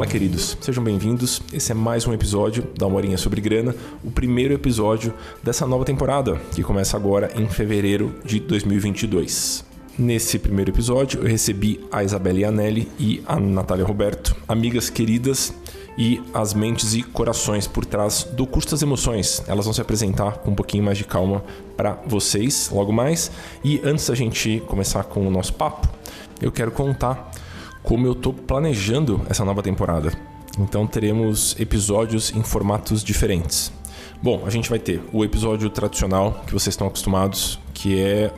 Fala, queridos, sejam bem-vindos. Esse é mais um episódio da Morinha sobre Grana, o primeiro episódio dessa nova temporada, que começa agora em fevereiro de 2022. Nesse primeiro episódio, eu recebi a Isabelle Anelli e a Natália Roberto, amigas queridas e as mentes e corações por trás do curso das emoções. Elas vão se apresentar com um pouquinho mais de calma para vocês logo mais. E antes da gente começar com o nosso papo, eu quero contar como eu estou planejando essa nova temporada. Então teremos episódios em formatos diferentes. Bom, a gente vai ter o episódio tradicional que vocês estão acostumados, que é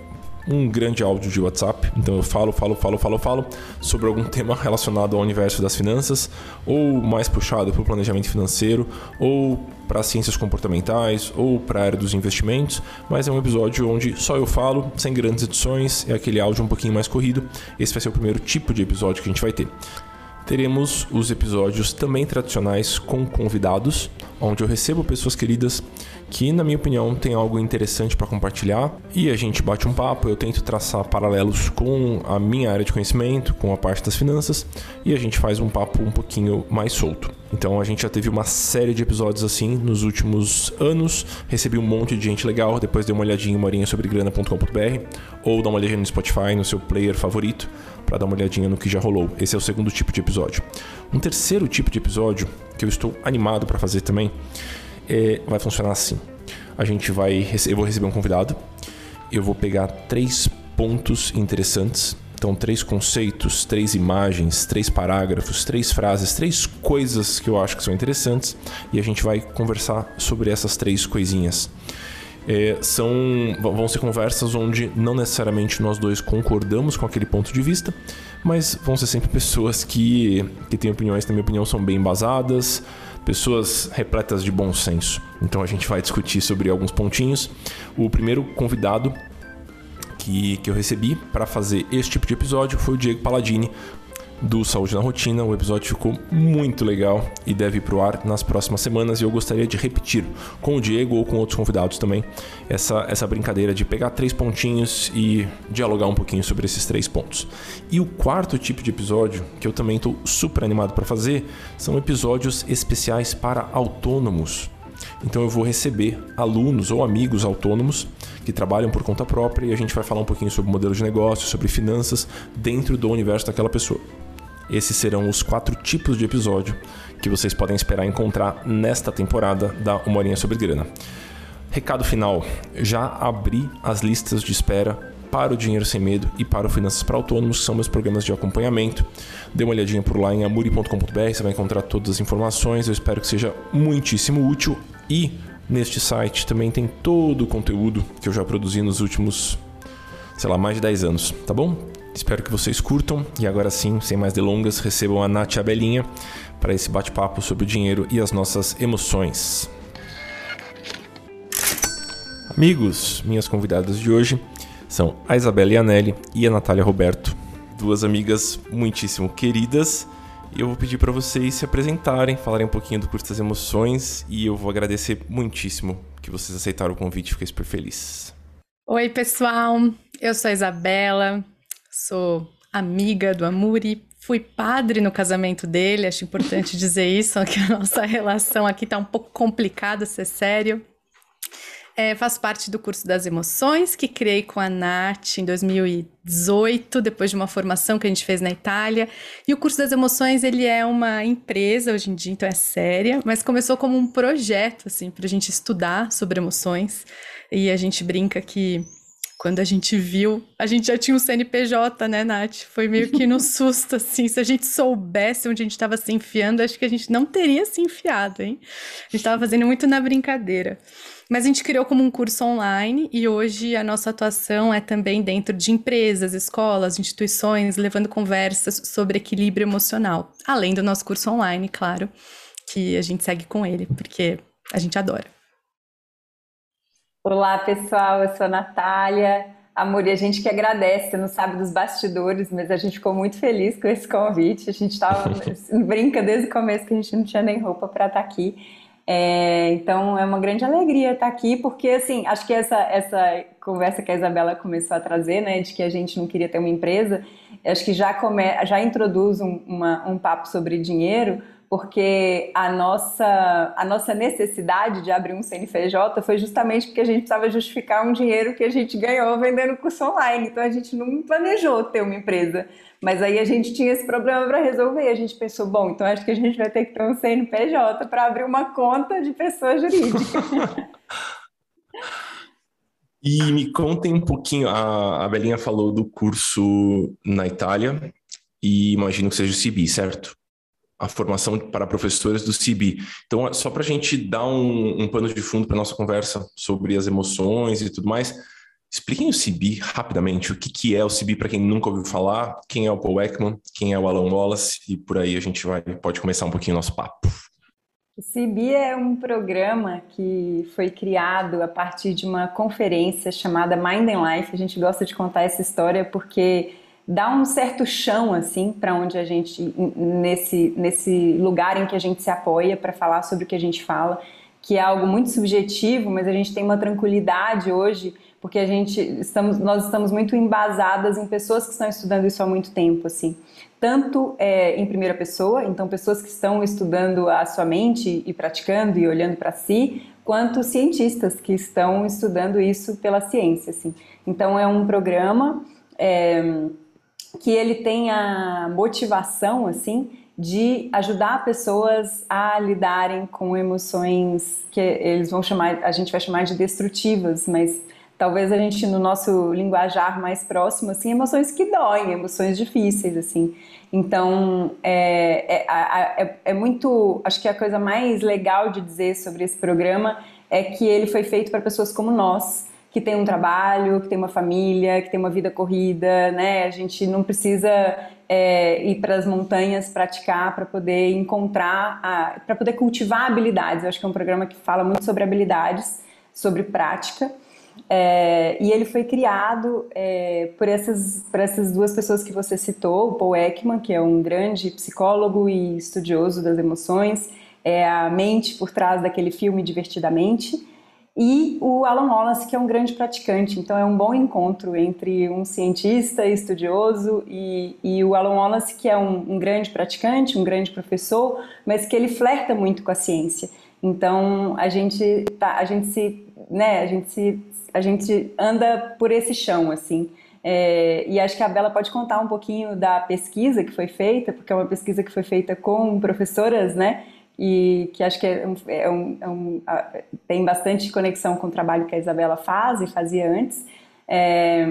um grande áudio de WhatsApp. Então eu falo, falo, falo, falo, falo sobre algum tema relacionado ao universo das finanças, ou mais puxado para o planejamento financeiro, ou para ciências comportamentais, ou para a área dos investimentos. Mas é um episódio onde só eu falo, sem grandes edições, é aquele áudio um pouquinho mais corrido. Esse vai ser o primeiro tipo de episódio que a gente vai ter. Teremos os episódios também tradicionais com convidados, onde eu recebo pessoas queridas que, na minha opinião, tem algo interessante para compartilhar e a gente bate um papo. Eu tento traçar paralelos com a minha área de conhecimento, com a parte das finanças e a gente faz um papo um pouquinho mais solto. Então a gente já teve uma série de episódios assim nos últimos anos. Recebi um monte de gente legal. Depois dei uma olhadinha em morinhasobregrana.com.br ou dá uma olhadinha no Spotify, no seu player favorito, para dar uma olhadinha no que já rolou. Esse é o segundo tipo de episódio. Um terceiro tipo de episódio que eu estou animado para fazer também é, vai funcionar assim. A gente vai. Eu vou receber um convidado. Eu vou pegar três pontos interessantes. Então, três conceitos, três imagens, três parágrafos, três frases, três coisas que eu acho que são interessantes. E a gente vai conversar sobre essas três coisinhas. É, são vão ser conversas onde não necessariamente nós dois concordamos com aquele ponto de vista, mas vão ser sempre pessoas que, que têm opiniões, na minha opinião, são bem embasadas, pessoas repletas de bom senso. Então a gente vai discutir sobre alguns pontinhos. O primeiro convidado que, que eu recebi para fazer esse tipo de episódio foi o Diego Paladini, do Saúde na Rotina. O episódio ficou muito legal e deve ir pro ar nas próximas semanas e eu gostaria de repetir com o Diego ou com outros convidados também essa, essa brincadeira de pegar três pontinhos e dialogar um pouquinho sobre esses três pontos. E o quarto tipo de episódio, que eu também estou super animado para fazer, são episódios especiais para autônomos. Então eu vou receber alunos ou amigos autônomos que trabalham por conta própria e a gente vai falar um pouquinho sobre modelo de negócio, sobre finanças dentro do universo daquela pessoa. Esses serão os quatro tipos de episódio que vocês podem esperar encontrar nesta temporada da Uma Horinha sobre Grana. Recado final: já abri as listas de espera para o Dinheiro Sem Medo e para o Finanças para Autônomos, são meus programas de acompanhamento. Dê uma olhadinha por lá em amuri.com.br, você vai encontrar todas as informações. Eu espero que seja muitíssimo útil e neste site também tem todo o conteúdo que eu já produzi nos últimos, sei lá, mais de 10 anos, tá bom? Espero que vocês curtam e agora sim, sem mais delongas, recebam a Nath e a Belinha para esse bate-papo sobre o dinheiro e as nossas emoções. Amigos, minhas convidadas de hoje são a Isabela Anelli e a Natália Roberto, duas amigas muitíssimo queridas. E eu vou pedir para vocês se apresentarem, falarem um pouquinho do curso das emoções e eu vou agradecer muitíssimo que vocês aceitaram o convite, fiquei super feliz. Oi, pessoal. Eu sou a Isabela, sou amiga do Amuri, fui padre no casamento dele, acho importante dizer isso, que a nossa relação aqui está um pouco complicada, ser sério. É, faço parte do curso das emoções, que criei com a Nath em 2018, depois de uma formação que a gente fez na Itália. E o curso das emoções, ele é uma empresa hoje em dia, então é séria, mas começou como um projeto, assim, para a gente estudar sobre emoções. E a gente brinca que quando a gente viu, a gente já tinha um CNPJ, né, Nath? Foi meio que no susto, assim. Se a gente soubesse onde a gente estava se enfiando, acho que a gente não teria se enfiado, hein? A gente estava fazendo muito na brincadeira. Mas a gente criou como um curso online e hoje a nossa atuação é também dentro de empresas, escolas, instituições, levando conversas sobre equilíbrio emocional. Além do nosso curso online, claro, que a gente segue com ele, porque a gente adora. Olá, pessoal. Eu sou a Natália. Amor, e a gente que agradece, você não sabe dos bastidores, mas a gente ficou muito feliz com esse convite. A gente estava brinca desde o começo que a gente não tinha nem roupa para estar tá aqui. É, então é uma grande alegria estar aqui, porque assim, acho que essa, essa conversa que a Isabela começou a trazer, né, de que a gente não queria ter uma empresa, acho que já, come, já introduz um, uma, um papo sobre dinheiro, porque a nossa, a nossa necessidade de abrir um CNPJ foi justamente porque a gente precisava justificar um dinheiro que a gente ganhou vendendo curso online. Então a gente não planejou ter uma empresa. Mas aí a gente tinha esse problema para resolver. A gente pensou, bom, então acho que a gente vai ter que ter um CNPJ para abrir uma conta de pessoa jurídica. e me contem um pouquinho, a, a Belinha falou do curso na Itália e imagino que seja o CIBI, certo? A formação para professores do CIB. Então, só para a gente dar um, um, pano de fundo para nossa conversa sobre as emoções e tudo mais, expliquem o CIB rapidamente. O que, que é o CIB para quem nunca ouviu falar, quem é o Paul Ekman, quem é o Alan Wallace, e por aí a gente vai pode começar um pouquinho o nosso papo. O CIB é um programa que foi criado a partir de uma conferência chamada Mind and Life. A gente gosta de contar essa história porque dá um certo chão assim para onde a gente nesse nesse lugar em que a gente se apoia para falar sobre o que a gente fala, que é algo muito subjetivo, mas a gente tem uma tranquilidade hoje porque a gente estamos nós estamos muito embasadas em pessoas que estão estudando isso há muito tempo assim tanto é, em primeira pessoa, então pessoas que estão estudando a sua mente e praticando e olhando para si, quanto cientistas que estão estudando isso pela ciência, assim. Então é um programa é, que ele tem a motivação, assim, de ajudar pessoas a lidarem com emoções que eles vão chamar, a gente vai chamar de destrutivas, mas talvez a gente no nosso linguajar mais próximo, assim, emoções que doem, emoções difíceis, assim. Então, é, é, é, é muito, acho que a coisa mais legal de dizer sobre esse programa é que ele foi feito para pessoas como nós, que tem um trabalho, que tem uma família, que tem uma vida corrida, né? A gente não precisa é, ir para as montanhas praticar para poder encontrar, para poder cultivar habilidades. Eu acho que é um programa que fala muito sobre habilidades, sobre prática. É, e ele foi criado é, por, essas, por essas duas pessoas que você citou, o Paul Ekman, que é um grande psicólogo e estudioso das emoções, é a mente por trás daquele filme Divertidamente, e o Alan Wallace, que é um grande praticante. Então é um bom encontro entre um cientista estudioso e, e o Alan Wallace, que é um, um, grande praticante, um grande professor, mas que ele flerta muito com a ciência. Então a gente tá, a gente se, né, a gente se, a gente anda por esse chão assim. É, e acho que a Bela pode contar um pouquinho da pesquisa que foi feita, porque é uma pesquisa que foi feita com professoras, né? E que acho que é é um, é um, tem bastante conexão com o trabalho que a Isabela faz e fazia antes. É,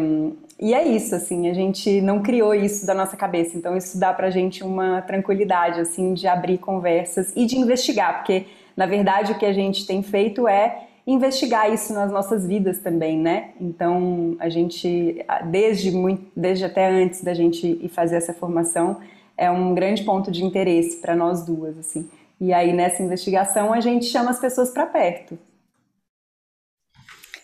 e é isso, assim, a gente não criou isso da nossa cabeça, então isso dá pra gente uma tranquilidade, assim, de abrir conversas e de investigar, porque, na verdade, o que a gente tem feito é investigar isso nas nossas vidas também, né? Então, a gente, desde, muito, desde até antes da gente ir fazer essa formação, é um grande ponto de interesse para nós duas, assim. E aí, nessa investigação, a gente chama as pessoas para perto.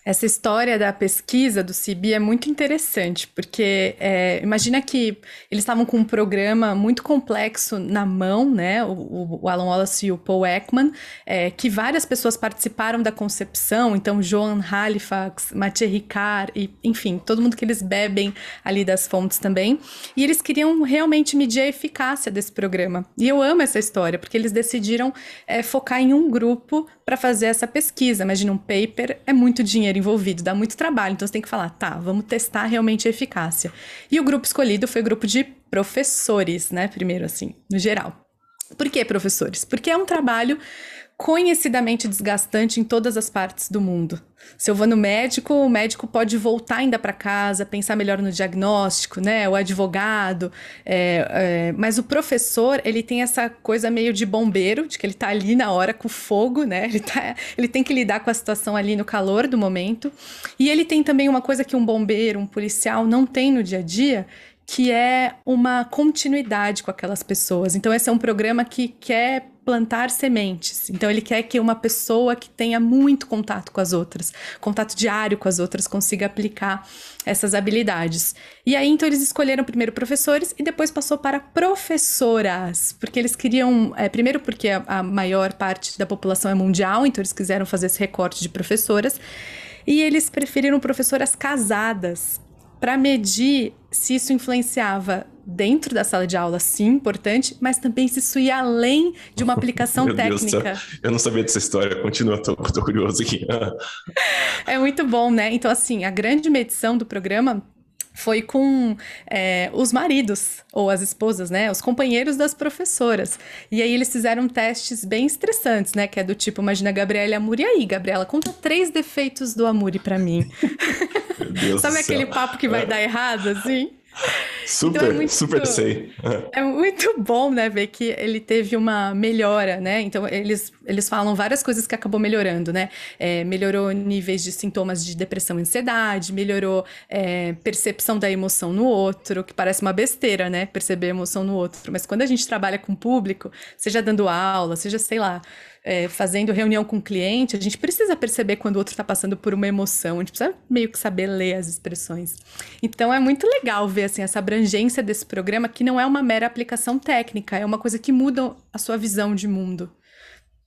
Essa história da pesquisa do CIBI é muito interessante, porque é, imagina que eles estavam com um programa muito complexo na mão, né? O, o Alan Wallace e o Paul Ekman, é, que várias pessoas participaram da concepção, então Joan Halifax, Mathieu Ricard, e, enfim, todo mundo que eles bebem ali das fontes também. E eles queriam realmente medir a eficácia desse programa. E eu amo essa história, porque eles decidiram é, focar em um grupo para fazer essa pesquisa. Imagina um paper, é muito dinheiro envolvido, dá muito trabalho. Então você tem que falar, tá, vamos testar realmente a eficácia. E o grupo escolhido foi o grupo de professores, né? Primeiro, assim, no geral. Por que professores? Porque é um trabalho conhecidamente desgastante em todas as partes do mundo. Se eu vou no médico, o médico pode voltar ainda para casa, pensar melhor no diagnóstico, né? O advogado, é, é, mas o professor ele tem essa coisa meio de bombeiro, de que ele está ali na hora com fogo, né? Ele, tá, ele tem que lidar com a situação ali no calor do momento. E ele tem também uma coisa que um bombeiro, um policial não tem no dia a dia, que é uma continuidade com aquelas pessoas. Então, esse é um programa que quer plantar sementes. Então, ele quer que uma pessoa que tenha muito contato com as outras, contato diário com as outras, consiga aplicar essas habilidades. E aí, então, eles escolheram primeiro professores e depois passou para professoras, porque eles queriam, é, primeiro porque a, a maior parte da população é mundial, então eles quiseram fazer esse recorte de professoras, e eles preferiram professoras casadas para medir se isso influenciava dentro da sala de aula, sim, importante, mas também se isso ia além de uma aplicação técnica. Deus, eu não sabia dessa história, continua, tô, tô curioso aqui. é muito bom, né? Então, assim, a grande medição do programa foi com é, os maridos ou as esposas, né? Os companheiros das professoras. E aí eles fizeram testes bem estressantes, né? Que é do tipo, imagina a Gabriela e a Amuri. E aí, Gabriela, conta três defeitos do Amuri para mim. Sabe aquele papo que vai é. dar errado, assim? Super, então é muito, super sei. É muito bom, né, ver que ele teve uma melhora, né? Então, eles, eles falam várias coisas que acabou melhorando, né? É, melhorou níveis de sintomas de depressão e ansiedade, melhorou é, percepção da emoção no outro, que parece uma besteira, né? Perceber emoção no outro. Mas quando a gente trabalha com público, seja dando aula, seja, sei lá, é, fazendo reunião com o cliente, a gente precisa perceber quando o outro está passando por uma emoção, a gente precisa meio que saber ler as expressões. Então é muito legal ver assim, essa abrangência desse programa, que não é uma mera aplicação técnica, é uma coisa que muda a sua visão de mundo.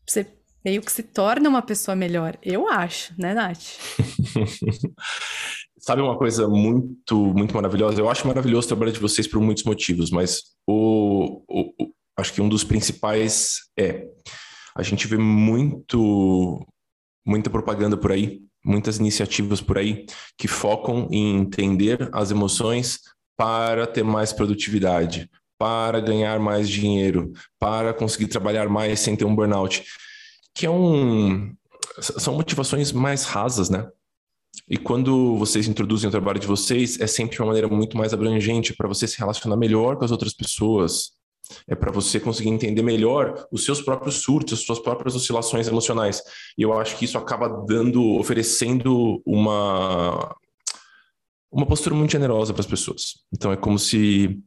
Você meio que se torna uma pessoa melhor, eu acho, né, Nath? Sabe uma coisa muito, muito maravilhosa? Eu acho maravilhoso o trabalho de vocês por muitos motivos, mas o, o, o acho que um dos principais é a gente vê muito muita propaganda por aí, muitas iniciativas por aí que focam em entender as emoções para ter mais produtividade, para ganhar mais dinheiro, para conseguir trabalhar mais sem ter um burnout, que é um são motivações mais rasas, né? E quando vocês introduzem o trabalho de vocês, é sempre uma maneira muito mais abrangente para você se relacionar melhor com as outras pessoas, é para você conseguir entender melhor os seus próprios surtos, as suas próprias oscilações emocionais. E eu acho que isso acaba dando, oferecendo uma uma postura muito generosa para as pessoas. Então é como se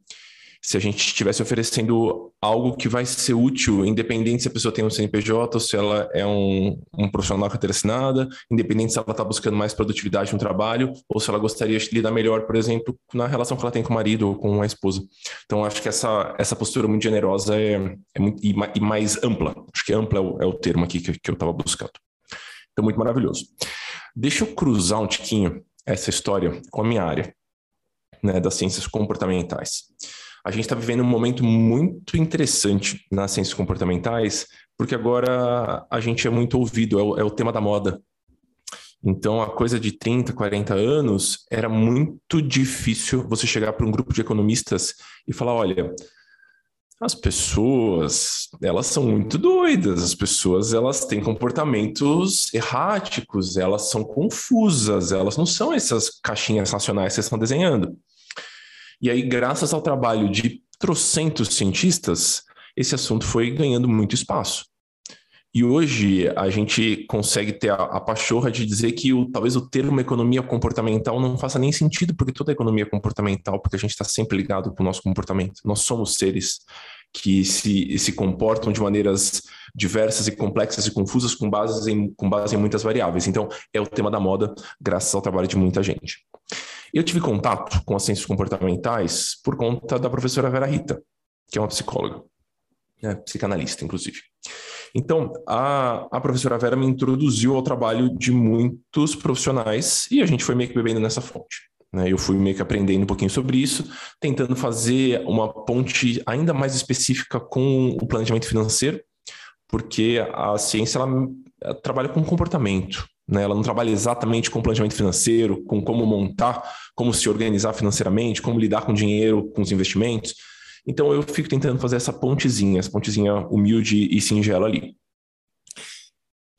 se a gente estivesse oferecendo algo que vai ser útil, independente se a pessoa tem um CNPJ ou se ela é um, um profissional carteira assinada, independente se ela está buscando mais produtividade no trabalho ou se ela gostaria de lidar melhor, por exemplo, na relação que ela tem com o marido ou com a esposa. Então, acho que essa, essa postura muito generosa é, é muito, e, e, mais ampla. Acho que ampla é o, é o termo aqui que, que eu estava buscando. Então, muito maravilhoso. Deixa eu cruzar um tiquinho essa história com a minha área, né, das ciências comportamentais. A gente está vivendo um momento muito interessante nas ciências comportamentais, porque agora a gente é muito ouvido, é o, é o tema da moda. Então, a coisa de 30, 40 anos, era muito difícil você chegar para um grupo de economistas e falar: olha, as pessoas, elas são muito doidas, as pessoas, elas têm comportamentos erráticos, elas são confusas, elas não são essas caixinhas racionais que vocês estão desenhando. E aí, graças ao trabalho de trocentos cientistas, esse assunto foi ganhando muito espaço. E hoje a gente consegue ter a, a pachorra de dizer que o, talvez o termo economia comportamental não faça nem sentido, porque toda economia é comportamental, porque a gente está sempre ligado com o nosso comportamento. Nós somos seres que se, se comportam de maneiras diversas e complexas e confusas com, em, com base em muitas variáveis. Então, é o tema da moda, graças ao trabalho de muita gente. Eu tive contato com as ciências comportamentais por conta da professora Vera Rita, que é uma psicóloga, né, psicanalista, inclusive. Então, a, a professora Vera me introduziu ao trabalho de muitos profissionais e a gente foi meio que bebendo nessa fonte. Né? Eu fui meio que aprendendo um pouquinho sobre isso, tentando fazer uma ponte ainda mais específica com o planejamento financeiro, porque a ciência ela, ela trabalha com comportamento. Né? Ela não trabalha exatamente com planejamento financeiro, com como montar, como se organizar financeiramente, como lidar com dinheiro, com os investimentos. Então eu fico tentando fazer essa pontezinha, essa pontezinha humilde e singela ali.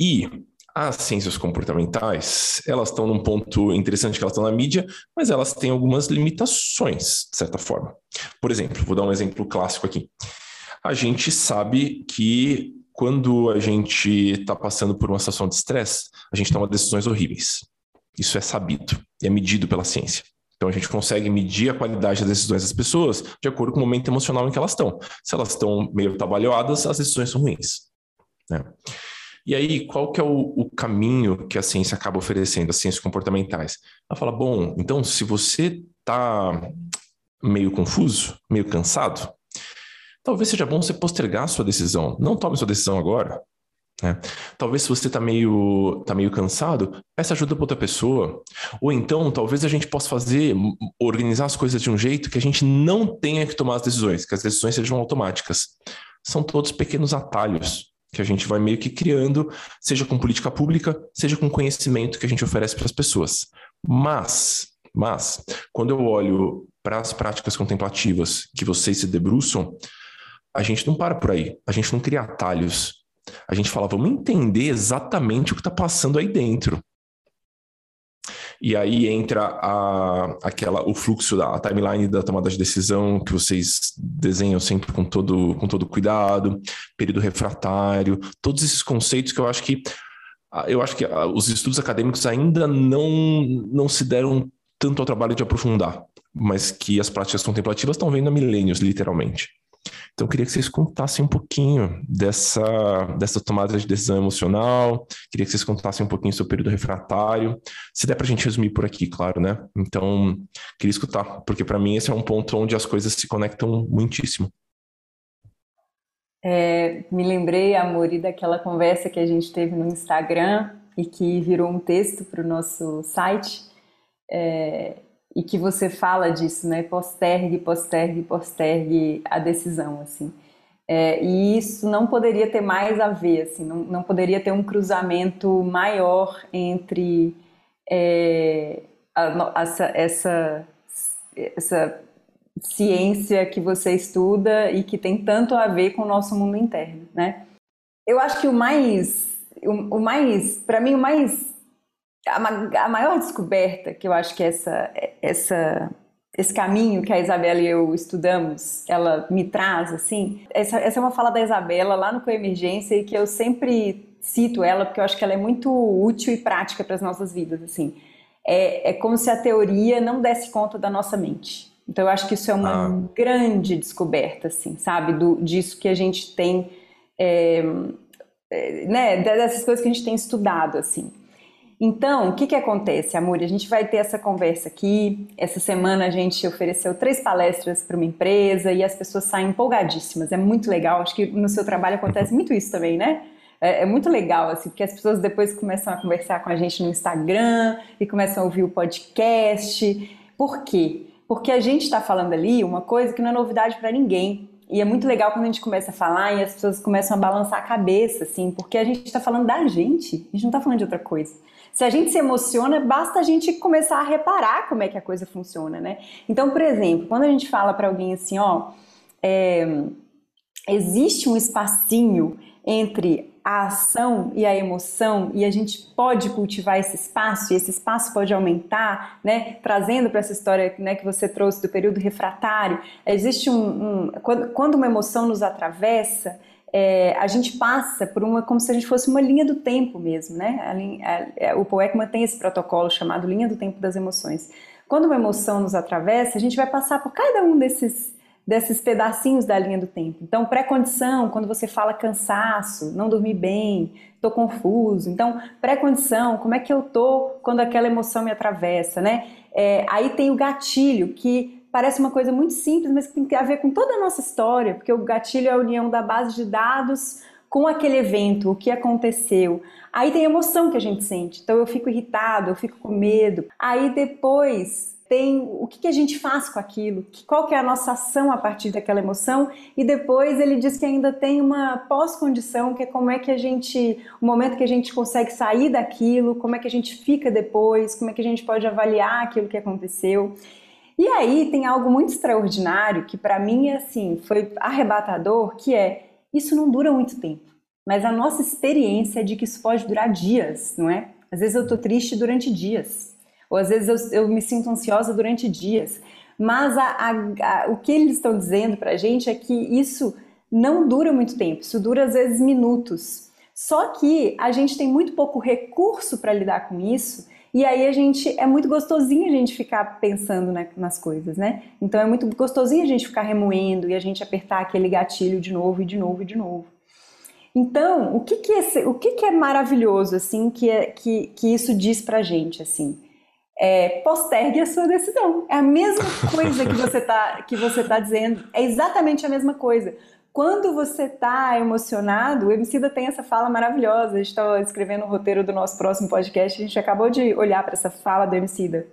E as ciências comportamentais, elas estão num ponto interessante que elas estão na mídia, mas elas têm algumas limitações, de certa forma. Por exemplo, vou dar um exemplo clássico aqui. A gente sabe que quando a gente está passando por uma situação de estresse, a gente toma decisões horríveis. Isso é sabido e é medido pela ciência. Então a gente consegue medir a qualidade das decisões das pessoas de acordo com o momento emocional em que elas estão. Se elas estão meio trabalhadas, as decisões são ruins. Né? E aí, qual que é o, o, caminho que a ciência acaba oferecendo, as ciências comportamentais? Ela fala, bom, então se você está meio confuso, meio cansado, talvez seja bom você postergar sua decisão. Não tome sua decisão agora. Né? Talvez se você está meio, tá meio cansado, peça ajuda para outra pessoa. Ou então, talvez a gente possa fazer, organizar as coisas de um jeito que a gente não tenha que tomar as decisões, que as decisões sejam automáticas. São todos pequenos atalhos que a gente vai meio que criando, seja com política pública, seja com conhecimento que a gente oferece para as pessoas. Mas, mas, quando eu olho para as práticas contemplativas que vocês se debruçam, a gente não para por aí. A gente não cria atalhos a gente fala, vamos entender exatamente o que está passando aí dentro. E aí entra a, aquela, o fluxo da timeline da tomada de decisão que vocês desenham sempre com todo, com todo cuidado, período refratário, todos esses conceitos que eu acho que eu acho que os estudos acadêmicos ainda não, não se deram tanto ao trabalho de aprofundar, mas que as práticas contemplativas estão vendo há milênios, literalmente. Então, eu queria que vocês contassem um pouquinho dessa, dessa tomada de decisão emocional, queria que vocês contassem um pouquinho sobre o período refratário. Se der para a gente resumir por aqui, claro, né? Então, queria escutar, porque para mim esse é um ponto onde as coisas se conectam muitíssimo. É, me lembrei, Amori, daquela conversa que a gente teve no Instagram e que virou um texto para o nosso site. É, e que você fala disso, né? Postergue, postergue, postergue a decisão, assim. É, e isso não poderia ter mais a ver, assim, não, não poderia ter um cruzamento maior entre é, a, essa, essa, essa ciência que você estuda e que tem tanto a ver com o nosso mundo interno, né? Eu acho que o mais, o, o mais, para mim, o mais a, maior descoberta que eu acho que essa, essa, esse caminho que a Isabela e eu estudamos, ela me traz, assim, essa, essa é uma fala da Isabela lá no Coemergência e que eu sempre cito ela porque eu acho que ela é muito útil e prática para as nossas vidas, assim. É, é como se a teoria não desse conta da nossa mente. Então eu acho que isso é uma ah. grande descoberta, assim, sabe, do, disso que a gente tem, é, é, né, dessas coisas que a gente tem estudado, assim. Então, o que, que acontece, Amor? A gente vai ter essa conversa aqui. Essa semana a gente ofereceu três palestras para uma empresa e as pessoas saem empolgadíssimas. É muito legal. Acho que no seu trabalho acontece muito isso também, né? É, é, muito legal, assim, porque as pessoas depois começam a conversar com a gente no Instagram e começam a ouvir o podcast. Por quê? Porque a gente está falando ali uma coisa que não é novidade para ninguém. E é muito legal quando a gente começa a falar e as pessoas começam a balançar a cabeça, assim, porque a gente está falando da gente, a gente não está falando de outra coisa. Se a gente se emociona, basta a gente começar a reparar como é que a coisa funciona, né? Então, por exemplo, quando a gente fala para alguém assim, ó, é, existe um espacinho entre a ação e a emoção e a gente pode cultivar esse espaço e esse espaço pode aumentar, né? Trazendo para essa história né, que você trouxe do período refratário, existe um, um quando, quando uma emoção nos atravessa, é, a gente passa por uma, como se a gente fosse uma linha do tempo mesmo, né? A a, a, o Paul Ekman tem esse protocolo chamado linha do tempo das emoções. Quando uma emoção nos atravessa, a gente vai passar por cada um desses, desses pedacinhos da linha do tempo. Então, pré-condição, quando você fala cansaço, não dormi bem, estou confuso. Então, pré-condição, como é que eu tô quando aquela emoção me atravessa, né? É, aí tem o gatilho, que parece uma coisa muito simples, mas que tem a ver com toda a nossa história, porque o gatilho é a união da base de dados com aquele evento, o que aconteceu. Aí tem a emoção que a gente sente. Então eu fico irritado, eu fico com medo. Aí depois tem o que, que a gente faz com aquilo, qual que é a nossa ação a partir daquela emoção. E depois ele diz que ainda tem uma pós-condição, que é como é que a gente, o momento que a gente consegue sair daquilo, como é que a gente fica depois, como é que a gente pode avaliar aquilo que aconteceu. E aí tem algo muito extraordinário que para mim assim foi arrebatador, que é isso não dura muito tempo, mas a nossa experiência é de que isso pode durar dias, não é? Às vezes eu tô triste durante dias, ou às vezes eu, eu me sinto ansiosa durante dias, mas a, a, a, o que eles estão dizendo para a gente é que isso não dura muito tempo, isso dura às vezes minutos. Só que a gente tem muito pouco recurso para lidar com isso e aí a gente é muito gostosinho a gente ficar pensando né, nas coisas, né? Então é muito gostosinho a gente ficar remoendo e a gente apertar aquele gatilho de novo e de novo e de novo. Então, o que que, esse, o que, que é maravilhoso assim que, é, que, que isso diz pra gente assim? É, postergue a sua decisão. É a mesma coisa que você tá que você tá dizendo. É exatamente a mesma coisa. Quando você está emocionado, o Emicida tem essa fala maravilhosa. A gente estava escrevendo o roteiro do nosso próximo podcast, a gente acabou de olhar para essa fala do Emicida.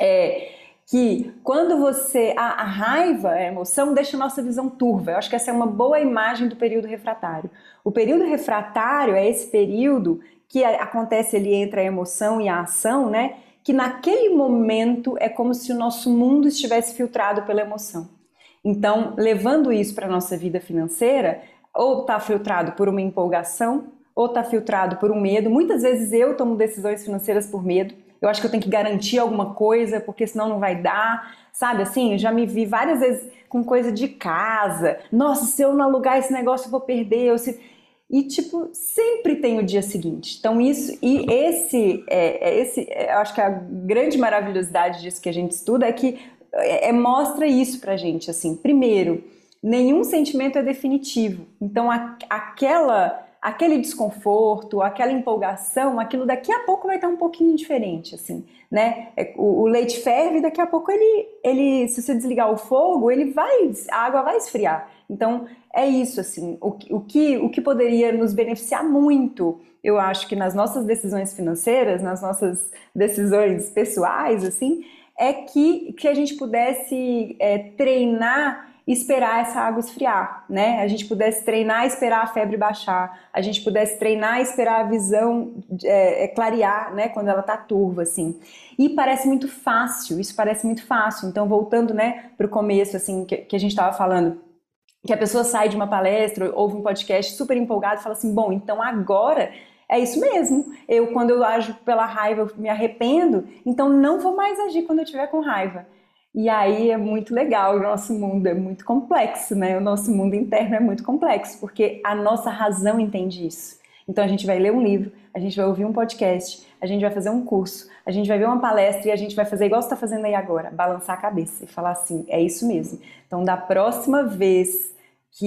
É que quando você. A, a, raiva, a emoção, deixa a nossa visão turva. Eu acho que essa é uma boa imagem do período refratário. O período refratário é esse período que acontece ali entre a emoção e a ação, né? Que naquele momento é como se o nosso mundo estivesse filtrado pela emoção. Então, levando isso para a nossa vida financeira, ou está filtrado por uma empolgação, ou está filtrado por um medo. Muitas vezes eu tomo decisões financeiras por medo. Eu acho que eu tenho que garantir alguma coisa, porque senão não vai dar. Sabe assim? Eu já me vi várias vezes com coisa de casa. Nossa, se eu não alugar esse negócio, eu vou perder. Eu se... E, tipo, sempre tem o dia seguinte. Então, isso. E esse. É, é esse é, eu acho que a grande maravilhosidade disso que a gente estuda é que é, é, mostra isso pra gente, assim. Primeiro, nenhum sentimento é definitivo. Então, a, aquela, aquele desconforto, aquela empolgação, aquilo daqui a pouco vai estar um pouquinho diferente, assim, né? É, o, o, leite ferve, daqui a pouco ele, ele, se você desligar o fogo, ele vai, a água vai esfriar. Então, é isso, assim, o, o, que, o que poderia nos beneficiar muito, eu acho que nas nossas decisões financeiras, nas nossas decisões pessoais, assim, é que, que a gente pudesse é, treinar esperar essa água esfriar, né? A gente pudesse treinar esperar a febre baixar, a gente pudesse treinar esperar a visão é, é, clarear, né? Quando ela tá turva, assim. E parece muito fácil, isso parece muito fácil. Então, voltando, né, para o começo, assim, que, que a gente estava falando, que a pessoa sai de uma palestra, ouve um podcast super empolgado fala assim, bom, então agora é isso mesmo. Eu, quando eu ajo pela raiva, eu me arrependo, então não vou mais agir quando eu estiver com raiva. E aí é muito legal, o nosso mundo é muito complexo, né? O nosso mundo interno é muito complexo, porque a nossa razão entende isso. Então a gente vai ler um livro, a gente vai ouvir um podcast, a gente vai fazer um curso, a gente vai ver uma palestra e a gente vai fazer igual você está fazendo aí agora, balançar a cabeça e falar assim, é isso mesmo. Então da próxima vez que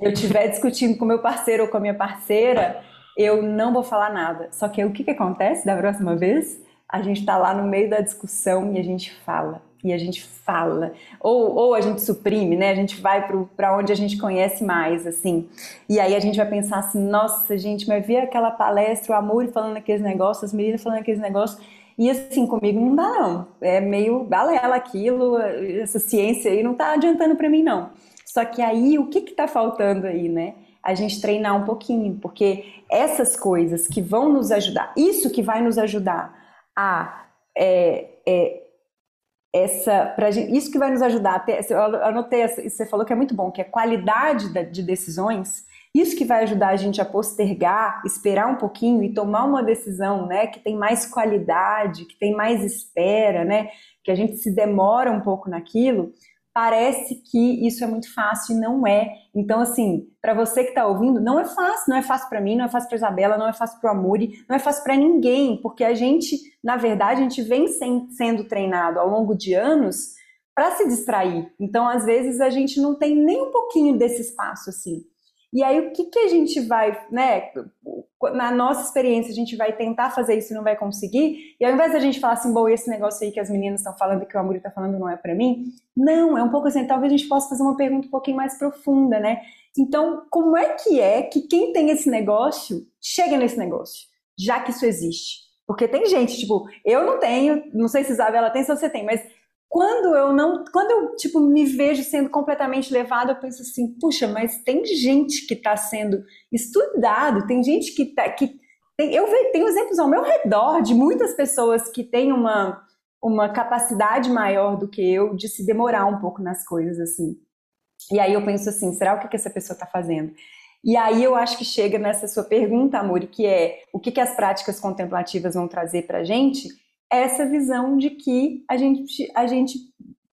eu estiver discutindo com meu parceiro ou com a minha parceira, eu não vou falar nada. Só que o que, que acontece da próxima vez? A gente está lá no meio da discussão e a gente fala. E a gente fala. Ou, ou a gente suprime, né? A gente vai para onde a gente conhece mais, assim. E aí a gente vai pensar assim: nossa, gente, mas ver aquela palestra, o amor falando aqueles negócios, as meninas falando aqueles negócios. E assim, comigo não dá, não. É meio balela aquilo, essa ciência aí não tá adiantando para mim, não. Só que aí, o que que tá faltando aí, né? A gente treinar um pouquinho, porque essas coisas que vão nos ajudar, isso que vai nos ajudar a é, é, essa, pra gente, isso que vai nos ajudar eu anotei, você falou que é muito bom, que é qualidade de decisões, isso que vai ajudar a gente a postergar, esperar um pouquinho e tomar uma decisão, né, que tem mais qualidade, que tem mais espera, né, que a gente se demora um pouco naquilo, parece que isso é muito fácil e não é. Então, assim, para você que está ouvindo, não é fácil. Não é fácil para mim, não é fácil para Isabela, não é fácil para o Amuri, não é fácil para ninguém, porque a gente, na verdade, a gente vem sem, sendo treinado ao longo de anos para se distrair. Então, às vezes, a gente não tem nem um pouquinho desse espaço, assim. E aí, o que, que a gente vai, né? Na nossa experiência, a gente vai tentar fazer isso e não vai conseguir. E ao invés da gente falar assim, bom, esse negócio aí que as meninas estão falando, que o Amuri está falando, não é para mim. Não, é um pouco assim, talvez a gente possa fazer uma pergunta um pouquinho mais profunda, né? Então, como é que é que quem tem esse negócio chega nesse negócio, já que isso existe? Porque tem gente, tipo, eu não tenho, não sei se Isabela tem, se você tem, mas quando eu não, quando eu tipo me vejo sendo completamente levada, eu penso assim, puxa, mas tem gente que está sendo estudado, tem gente que tá, que tem, eu vejo, tenho exemplos ao meu redor de muitas pessoas que têm uma uma capacidade maior do que eu de se demorar um pouco nas coisas assim. E aí eu penso assim, será o que, que essa pessoa está fazendo? E aí eu acho que chega nessa sua pergunta, Amor, que é o que, que as práticas contemplativas vão trazer para a gente? Essa visão de que a gente, a gente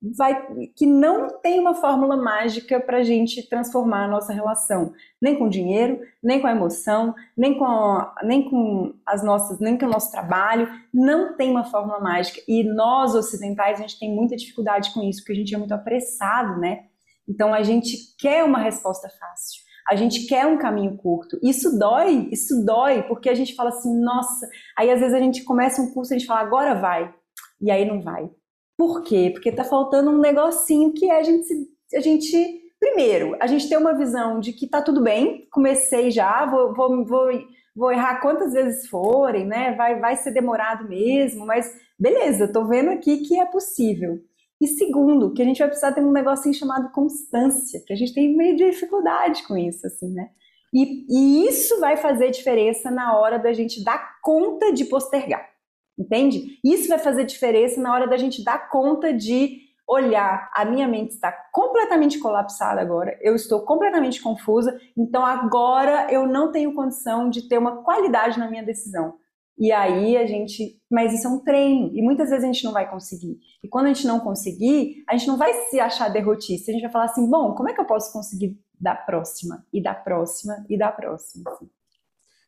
vai que não tem uma fórmula mágica para a gente transformar a nossa relação, nem com o dinheiro, nem com a emoção, nem com, a, nem com as nossas, nem com o nosso trabalho, não tem uma fórmula mágica. E nós ocidentais a gente tem muita dificuldade com isso, porque a gente é muito apressado, né? Então a gente quer uma resposta fácil. A gente quer um caminho curto. Isso dói, isso dói, porque a gente fala assim, nossa. Aí às vezes a gente começa um curso e a gente fala, agora vai. E aí não vai. Por quê? Porque tá faltando um negocinho que é a gente, a gente primeiro, a gente ter uma visão de que tá tudo bem, comecei já, vou, vou, vou, vou errar quantas vezes forem, né? Vai, vai ser demorado mesmo, mas beleza, tô vendo aqui que é possível. E segundo, que a gente vai precisar ter um negocinho chamado constância, que a gente tem meio de dificuldade com isso, assim, né? E, e isso vai fazer diferença na hora da gente dar conta de postergar, entende? Isso vai fazer diferença na hora da gente dar conta de olhar, a minha mente está completamente colapsada agora, eu estou completamente confusa, então agora eu não tenho condição de ter uma qualidade na minha decisão. E aí a gente. Mas isso é um treino. E muitas vezes a gente não vai conseguir. E quando a gente não conseguir, a gente não vai se achar derrotista. A gente vai falar assim: bom, como é que eu posso conseguir da próxima? E da próxima? E da próxima?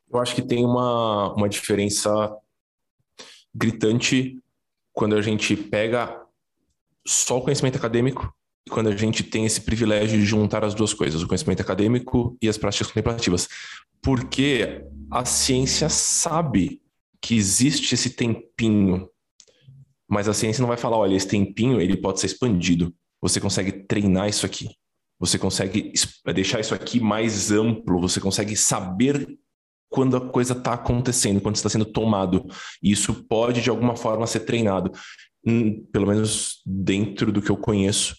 Eu acho que tem uma, uma diferença gritante quando a gente pega só o conhecimento acadêmico e quando a gente tem esse privilégio de juntar as duas coisas, o conhecimento acadêmico e as práticas contemplativas. Porque a ciência sabe que existe esse tempinho, mas a ciência não vai falar, olha, esse tempinho ele pode ser expandido. Você consegue treinar isso aqui. Você consegue deixar isso aqui mais amplo, você consegue saber quando a coisa está acontecendo, quando está sendo tomado. E isso pode, de alguma forma, ser treinado. Hum, pelo menos dentro do que eu conheço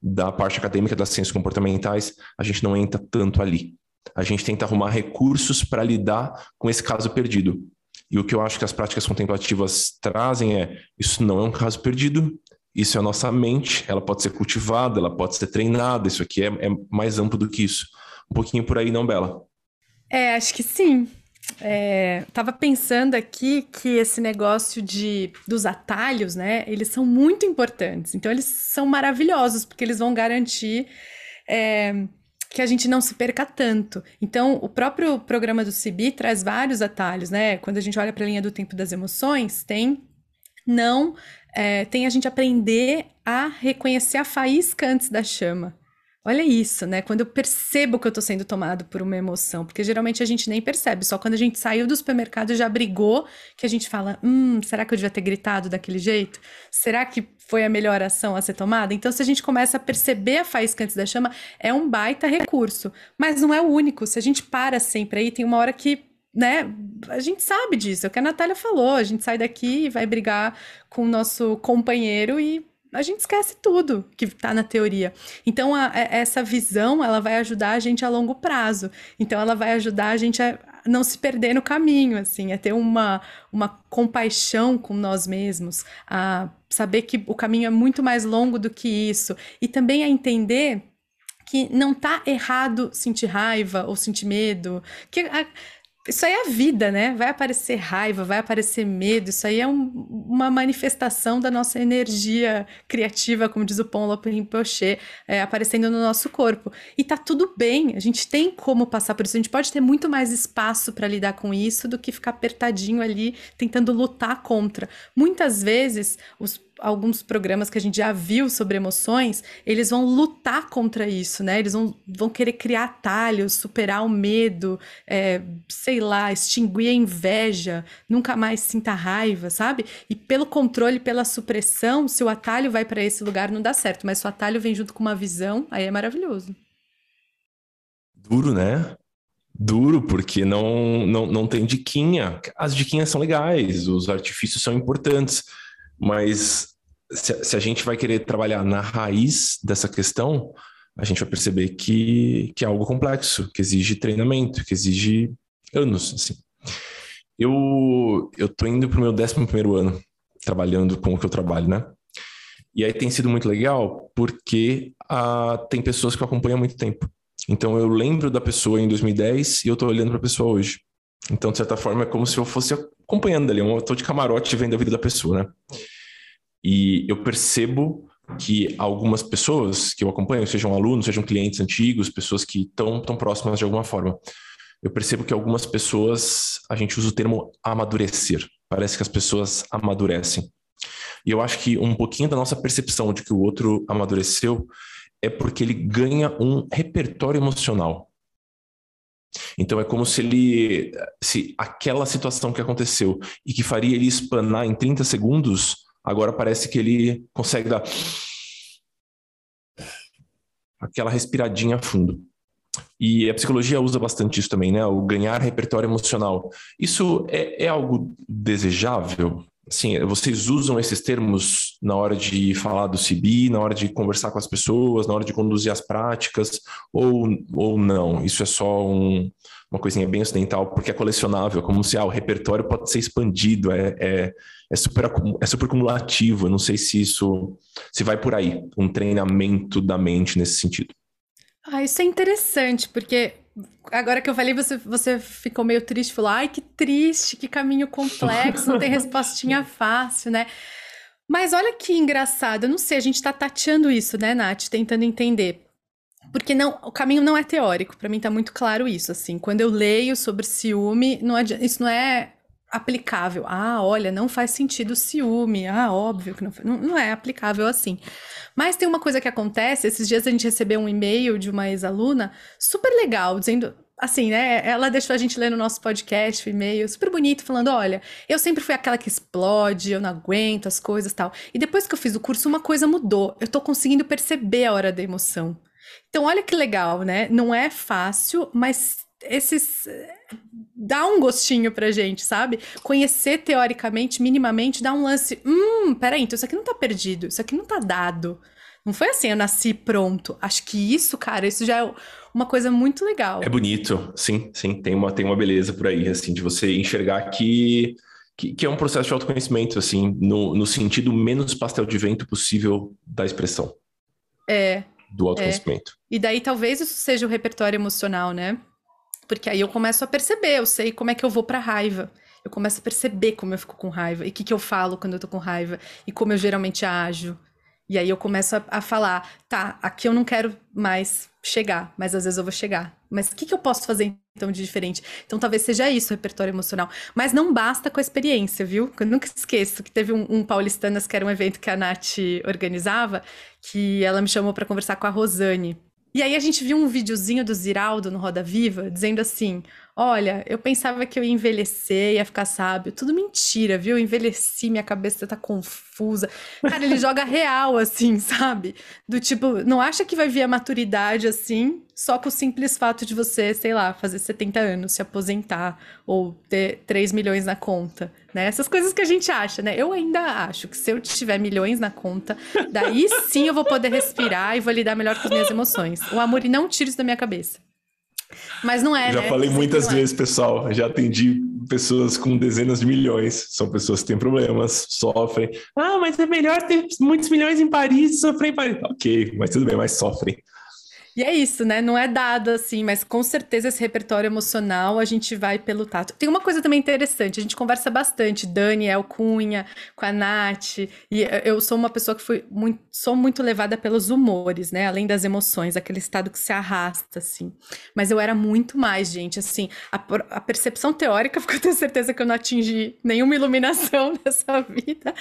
da parte acadêmica das ciências comportamentais, a gente não entra tanto ali. A gente tenta arrumar recursos para lidar com esse caso perdido. E o que eu acho que as práticas contemplativas trazem é: isso não é um caso perdido, isso é a nossa mente, ela pode ser cultivada, ela pode ser treinada, isso aqui é, é mais amplo do que isso. Um pouquinho por aí, não, Bela? É, acho que sim. É, tava pensando aqui que esse negócio de dos atalhos, né? Eles são muito importantes. Então, eles são maravilhosos, porque eles vão garantir é, que a gente não se perca tanto. Então, o próprio programa do CIBI traz vários atalhos, né? Quando a gente olha para a linha do tempo das emoções, tem não é, tem a gente aprender a reconhecer a faísca antes da chama. Olha isso, né? Quando eu percebo que eu tô sendo tomado por uma emoção, porque geralmente a gente nem percebe, só quando a gente saiu do supermercado já brigou, que a gente fala: hum, será que eu devia ter gritado daquele jeito? Será que foi a melhor ação a ser tomada? Então, se a gente começa a perceber a faísca antes da chama, é um baita recurso, mas não é o único. Se a gente para sempre aí, tem uma hora que né? A gente sabe disso, é o que a Natália falou. A gente sai daqui e vai brigar com o nosso companheiro e a gente esquece tudo que está na teoria. Então, a, a, essa visão, ela vai ajudar a gente a longo prazo. Então, ela vai ajudar a gente a não se perder no caminho, assim, a ter uma, uma compaixão com nós mesmos, a saber que o caminho é muito mais longo do que isso. E também a entender que não tá errado sentir raiva ou sentir medo. Que a, isso aí é a vida, né? Vai aparecer raiva, vai aparecer medo. Isso aí é um, uma manifestação da nossa energia criativa, como diz o Pon Rinpoche, é, aparecendo no nosso corpo. E tá tudo bem, a gente tem como passar por isso. A gente pode ter muito mais espaço para lidar com isso do que ficar apertadinho ali tentando lutar contra. Muitas vezes, os alguns programas que a gente já viu sobre emoções, eles vão lutar contra isso, né? Eles vão, vão querer criar atalhos, superar o medo, é, sei lá, extinguir a inveja, nunca mais sinta raiva, sabe? E pelo controle, pela supressão, se o atalho vai para esse lugar, não dá certo. Mas se o atalho vem junto com uma visão, aí é maravilhoso. Duro, né? Duro, porque não, não, não tem diquinha. As diquinhas são legais, os artifícios são importantes, mas se, se, a gente vai querer trabalhar na raiz dessa questão, a gente vai perceber que, que é algo complexo, que exige treinamento, que exige anos, assim. Eu, tô indo pro meu 11 primeiro ano, trabalhando com o que eu trabalho, né? E aí tem sido muito legal, porque ah, tem pessoas que eu acompanho há muito tempo. Então eu lembro da pessoa em 2010 e eu tô olhando para a pessoa hoje. Então, de certa forma, é como se eu fosse acompanhando ali. Eu tô de camarote vendo a vida da pessoa, né? E eu percebo que algumas pessoas que eu acompanho, sejam alunos, sejam clientes antigos, pessoas que estão tão próximas de alguma forma, eu percebo que algumas pessoas, a gente usa o termo amadurecer. Parece que as pessoas amadurecem. E eu acho que um pouquinho da nossa percepção de que o outro amadureceu é porque ele ganha um repertório emocional. Então é como se ele, se aquela situação que aconteceu e que faria ele espanar em 30 segundos, Agora parece que ele consegue dar. aquela respiradinha a fundo. E a psicologia usa bastante isso também, né? O ganhar repertório emocional. Isso é, é algo desejável? Sim, vocês usam esses termos na hora de falar do CIBI, na hora de conversar com as pessoas, na hora de conduzir as práticas, ou, ou não? Isso é só um, uma coisinha bem ocidental, porque é colecionável, como se ah, o repertório pode ser expandido, é, é, é, super, é super cumulativo. Eu não sei se isso se vai por aí, um treinamento da mente nesse sentido. Ah, isso é interessante, porque agora que eu falei, você, você ficou meio triste, falou, ai, que triste, que caminho complexo, não tem respostinha fácil, né? Mas olha que engraçado, eu não sei, a gente tá tateando isso, né, Nath, tentando entender. Porque não, o caminho não é teórico, para mim tá muito claro isso, assim. Quando eu leio sobre ciúme, não isso não é aplicável. Ah, olha, não faz sentido ciúme. Ah, óbvio que não, não, não é aplicável assim. Mas tem uma coisa que acontece, esses dias a gente recebeu um e-mail de uma ex-aluna super legal, dizendo, assim, né? Ela deixou a gente ler no nosso podcast, o e-mail, super bonito, falando: olha, eu sempre fui aquela que explode, eu não aguento as coisas tal. E depois que eu fiz o curso, uma coisa mudou. Eu tô conseguindo perceber a hora da emoção. Então, olha que legal, né? Não é fácil, mas esses dá um gostinho pra gente, sabe? Conhecer teoricamente, minimamente, dá um lance. Hum, peraí, então isso aqui não tá perdido, isso aqui não tá dado. Não foi assim, eu nasci pronto. Acho que isso, cara, isso já é uma coisa muito legal. É bonito, sim, sim. Tem uma, tem uma beleza por aí, assim, de você enxergar que, que, que é um processo de autoconhecimento, assim, no, no sentido menos pastel de vento possível da expressão. É. Do autoconhecimento. É. E daí talvez isso seja o repertório emocional, né? Porque aí eu começo a perceber, eu sei como é que eu vou pra raiva. Eu começo a perceber como eu fico com raiva e o que, que eu falo quando eu tô com raiva e como eu geralmente ajo. E aí eu começo a, a, falar, tá, aqui eu não quero mais chegar, mas às vezes eu vou chegar. Mas o que, que eu posso fazer então de diferente? Então talvez seja isso o repertório emocional. Mas não basta com a experiência, viu? Eu nunca esqueço que teve um, um Paulistanas, que era um evento que a Nath organizava, que ela me chamou para conversar com a Rosane. E aí a gente viu um videozinho do Ziraldo no Roda Viva dizendo assim: Olha, eu pensava que eu ia envelhecer, ia ficar sábio. Tudo mentira, viu? Eu envelheci, minha cabeça tá confusa. Cara, ele joga real, assim, sabe? Do tipo, não acha que vai vir a maturidade assim, só com o simples fato de você, sei lá, fazer 70 anos, se aposentar ou ter 3 milhões na conta né? Essas coisas que a gente acha, né? Eu ainda acho que se eu tiver milhões na conta, daí sim eu vou poder respirar e vou lidar melhor com as minhas emoções. O amor não tira isso da minha cabeça. Mas não é, Já né? falei muitas é. vezes, é. pessoal. Já atendi pessoas com dezenas de milhões. São pessoas que têm problemas, sofrem. Ah, mas é melhor ter muitos milhões em Paris e sofrer em Paris. Ok, mas tudo bem, mas sofrem. E é isso, né? Não é dado assim, mas com certeza esse repertório emocional a gente vai pelo tato. Tem uma coisa também interessante, a gente conversa bastante, Daniel Cunha, com a Nath, e eu sou uma pessoa que fui muito, sou muito levada pelos humores, né? Além das emoções, aquele estado que se arrasta, assim. Mas eu era muito mais, gente, assim, a, a percepção teórica, porque eu tenho certeza que eu não atingi nenhuma iluminação nessa vida.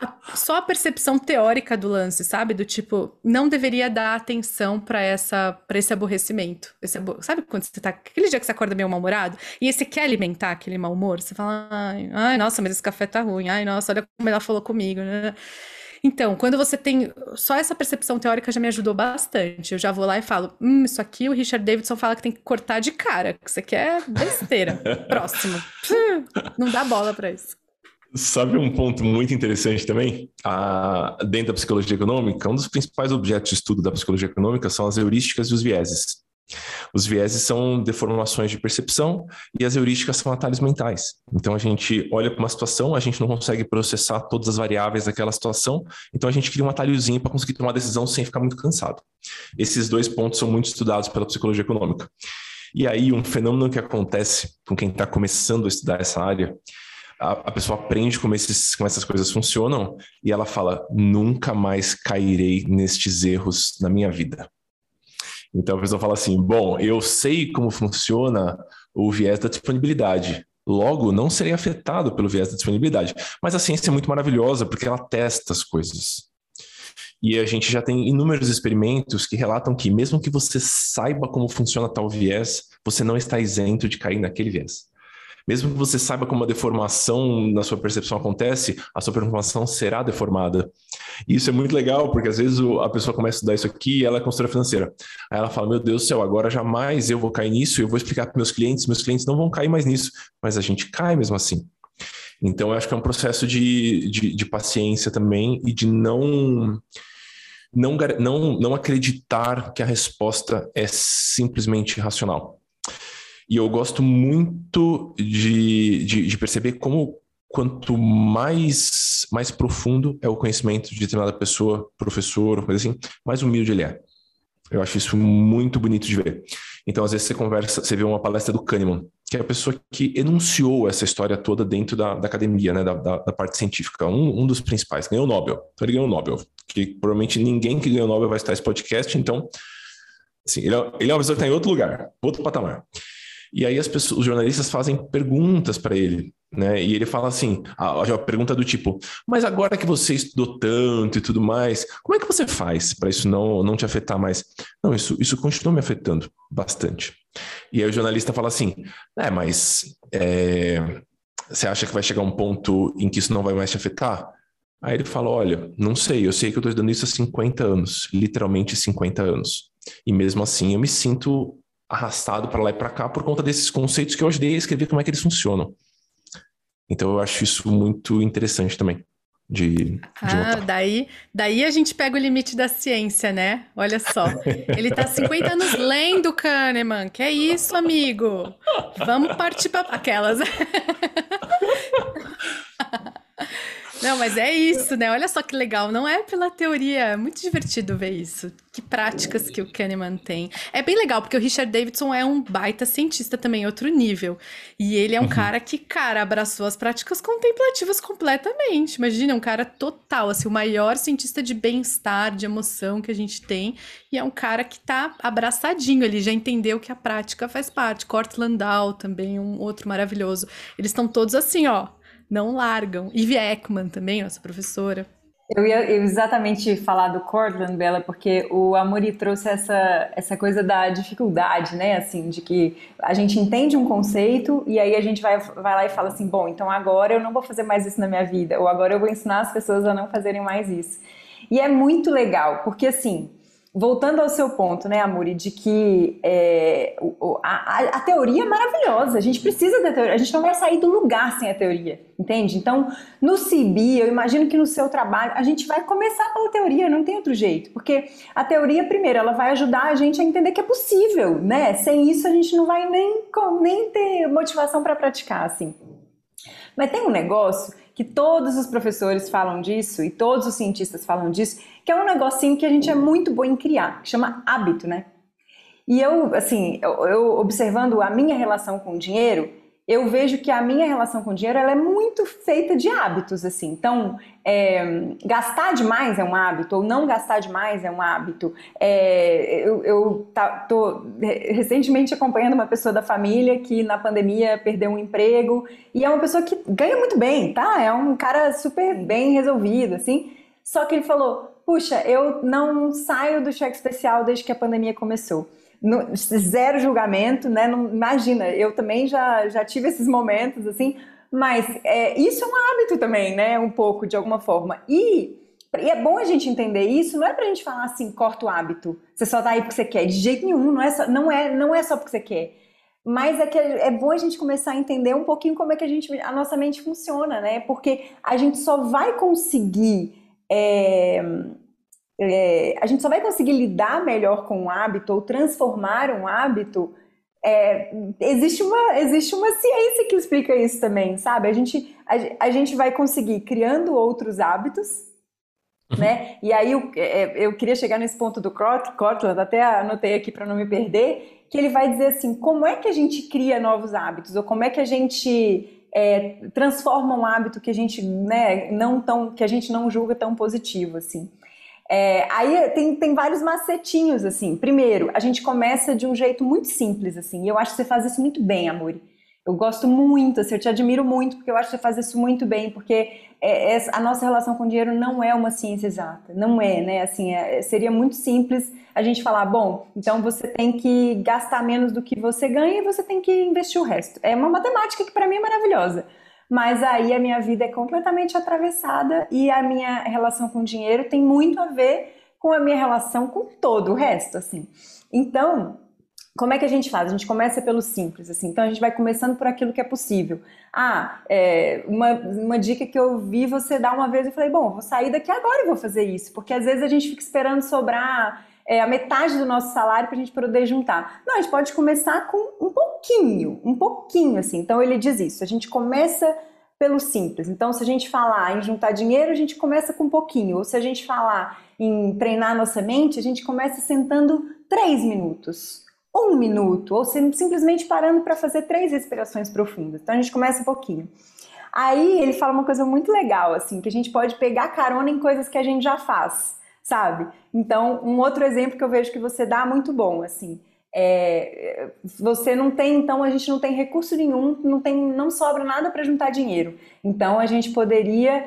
A, só a percepção teórica do lance, sabe? Do tipo, não deveria dar atenção para essa para esse aborrecimento. Esse abor... Sabe quando você tá. Aquele dia que você acorda meio mal-humorado e você quer alimentar aquele mau humor? Você fala, ai, ai, nossa, mas esse café tá ruim. Ai, nossa, olha como ela falou comigo. Né? Então, quando você tem. Só essa percepção teórica já me ajudou bastante. Eu já vou lá e falo: hum, isso aqui o Richard Davidson fala que tem que cortar de cara, que isso aqui é besteira. Próximo. Não dá bola para isso. Sabe um ponto muito interessante também? Dentro da psicologia econômica, um dos principais objetos de estudo da psicologia econômica são as heurísticas e os vieses. Os vieses são deformações de percepção e as heurísticas são atalhos mentais. Então a gente olha para uma situação, a gente não consegue processar todas as variáveis daquela situação, então a gente cria um atalhozinho para conseguir tomar decisão sem ficar muito cansado. Esses dois pontos são muito estudados pela psicologia econômica. E aí, um fenômeno que acontece com quem está começando a estudar essa área a, a pessoa aprende como, esses, como essas coisas funcionam e ela fala: nunca mais cairei nestes erros na minha vida. Então a pessoa fala assim: bom, eu sei como funciona o viés da disponibilidade. Logo, não serei afetado pelo viés da disponibilidade. Mas a ciência é muito maravilhosa porque ela testa as coisas. E a gente já tem inúmeros experimentos que relatam que, mesmo que você saiba como funciona tal viés, você não está isento de cair naquele viés. Mesmo que você saiba como a deformação na sua percepção acontece, a sua percepção será deformada. E isso é muito legal, porque às vezes a pessoa começa a estudar isso aqui e ela é consultora financeira. Aí ela fala: Meu Deus do céu, agora jamais eu vou cair nisso, eu vou explicar para meus clientes, meus clientes não vão cair mais nisso. Mas a gente cai mesmo assim. Então, eu acho que é um processo de, de, de paciência também e de não não, não, não acreditar que a resposta é simplesmente racional. E eu gosto muito de, de, de, perceber como quanto mais, mais profundo é o conhecimento de determinada pessoa, professor, coisa assim, mais humilde ele é. Eu acho isso muito bonito de ver. Então, às vezes você conversa, você vê uma palestra do Kahneman, que é a pessoa que enunciou essa história toda dentro da, da academia, né, da, da, da, parte científica, um, um dos principais, ganhou o Nobel. Então, ele ganhou o Nobel, que provavelmente ninguém que ganhou o Nobel vai estar nesse podcast, então, assim, ele é, ele é uma pessoa que está em outro lugar, outro patamar. E aí as pessoas, os jornalistas fazem perguntas para ele, né? E ele fala assim, a, a, pergunta do tipo, mas agora que você estudou tanto e tudo mais, como é que você faz para isso não, não te afetar mais? Não, isso, isso continua me afetando bastante. E aí o jornalista fala assim, é, mas é, você acha que vai chegar um ponto em que isso não vai mais te afetar? Aí ele fala, olha, não sei, eu sei que eu estou estudando isso há 50 anos, literalmente 50 anos. E mesmo assim eu me sinto arrastado para lá e para cá por conta desses conceitos que eu ajudei a escrever como é que eles funcionam. Então eu acho isso muito interessante também. De, de ah, daí, daí a gente pega o limite da ciência, né? Olha só. Ele tá 50 anos lendo Kahneman. Que é isso, amigo? Vamos partir para aquelas. Não, mas é isso, né? Olha só que legal. Não é pela teoria. É muito divertido ver isso. Que práticas que o Kahneman tem. É bem legal, porque o Richard Davidson é um baita cientista também, outro nível. E ele é um uhum. cara que, cara, abraçou as práticas contemplativas completamente. Imagina, um cara total, assim, o maior cientista de bem-estar, de emoção que a gente tem. E é um cara que tá abraçadinho, ele já entendeu que a prática faz parte. Cortland Dow também, um outro maravilhoso. Eles estão todos assim, ó, não largam. Ivy Ekman também, nossa professora. Eu ia exatamente falar do Cortland, Bela, porque o Amori trouxe essa, essa coisa da dificuldade, né? Assim, de que a gente entende um conceito e aí a gente vai, vai lá e fala assim: bom, então agora eu não vou fazer mais isso na minha vida, ou agora eu vou ensinar as pessoas a não fazerem mais isso. E é muito legal, porque assim, voltando ao seu ponto, né, Amuri, de que é, a, a, teoria é maravilhosa, a gente precisa da teoria, a gente não vai sair do lugar sem a teoria, entende? Então, no CIBI, eu imagino que no seu trabalho, a gente vai começar pela teoria, não tem outro jeito, porque a teoria, primeiro, ela vai ajudar a gente a entender que é possível, né? Sem isso, a gente não vai nem, nem ter motivação para praticar, assim. Mas tem um negócio que todos os professores falam disso e todos os cientistas falam disso, que é um negocinho que a gente é muito bom em criar, que chama hábito, né? E eu, assim, eu, eu observando a minha relação com o dinheiro, eu vejo que a minha relação com o dinheiro ela é muito feita de hábitos, assim. Então, é, gastar demais é um hábito, ou não gastar demais é um hábito. É, eu, eu tá, tô recentemente acompanhando uma pessoa da família que na pandemia perdeu um emprego, e é uma pessoa que ganha muito bem, tá? É um cara super bem resolvido, assim. Só que ele falou, puxa, eu não saio do cheque especial desde que a pandemia começou. No, zero julgamento, né? Não, imagina, eu também já, já tive esses momentos assim, mas é, isso é um hábito também, né? Um pouco, de alguma forma. E, e é bom a gente entender isso, não é pra gente falar assim, corta o hábito, você só tá aí porque você quer, de jeito nenhum, não é só, não é, não é só porque você quer. Mas é que é bom a gente começar a entender um pouquinho como é que a, gente, a nossa mente funciona, né? Porque a gente só vai conseguir é, é, a gente só vai conseguir lidar melhor com um hábito ou transformar um hábito. É, existe, uma, existe uma ciência que explica isso também, sabe? A gente, a, a gente vai conseguir criando outros hábitos, uhum. né? E aí eu, é, eu queria chegar nesse ponto do Cortland, até anotei aqui para não me perder, que ele vai dizer assim, como é que a gente cria novos hábitos, ou como é que a gente é, transforma um hábito que a gente né, não tão, que a gente não julga tão positivo assim. É, aí tem, tem vários macetinhos, assim. Primeiro, a gente começa de um jeito muito simples, assim. E eu acho que você faz isso muito bem, Amori. Eu gosto muito, assim, eu te admiro muito, porque eu acho que você faz isso muito bem, porque é, é, a nossa relação com o dinheiro não é uma ciência exata, não é, né? Assim, é, seria muito simples a gente falar, bom, então você tem que gastar menos do que você ganha e você tem que investir o resto. É uma matemática que para mim é maravilhosa. Mas aí a minha vida é completamente atravessada e a minha relação com o dinheiro tem muito a ver com a minha relação com todo o resto, assim. Então, como é que a gente faz? A gente começa pelo simples, assim. Então a gente vai começando por aquilo que é possível. Ah, é, uma, uma dica que eu vi você dar uma vez, eu falei, bom, vou sair daqui agora e vou fazer isso, porque às vezes a gente fica esperando sobrar é, a metade do nosso salário para a gente poder juntar. Não, a gente pode começar com um pouquinho, um pouquinho, assim. Então ele diz isso. A gente começa pelo simples. Então, se a gente falar em juntar dinheiro, a gente começa com um pouquinho. Ou se a gente falar em treinar nossa mente, a gente começa sentando três minutos um minuto, ou simplesmente parando para fazer três respirações profundas. Então a gente começa um pouquinho. Aí ele fala uma coisa muito legal, assim, que a gente pode pegar carona em coisas que a gente já faz, sabe? Então, um outro exemplo que eu vejo que você dá muito bom, assim, é, você não tem, então a gente não tem recurso nenhum, não tem, não sobra nada para juntar dinheiro. Então a gente poderia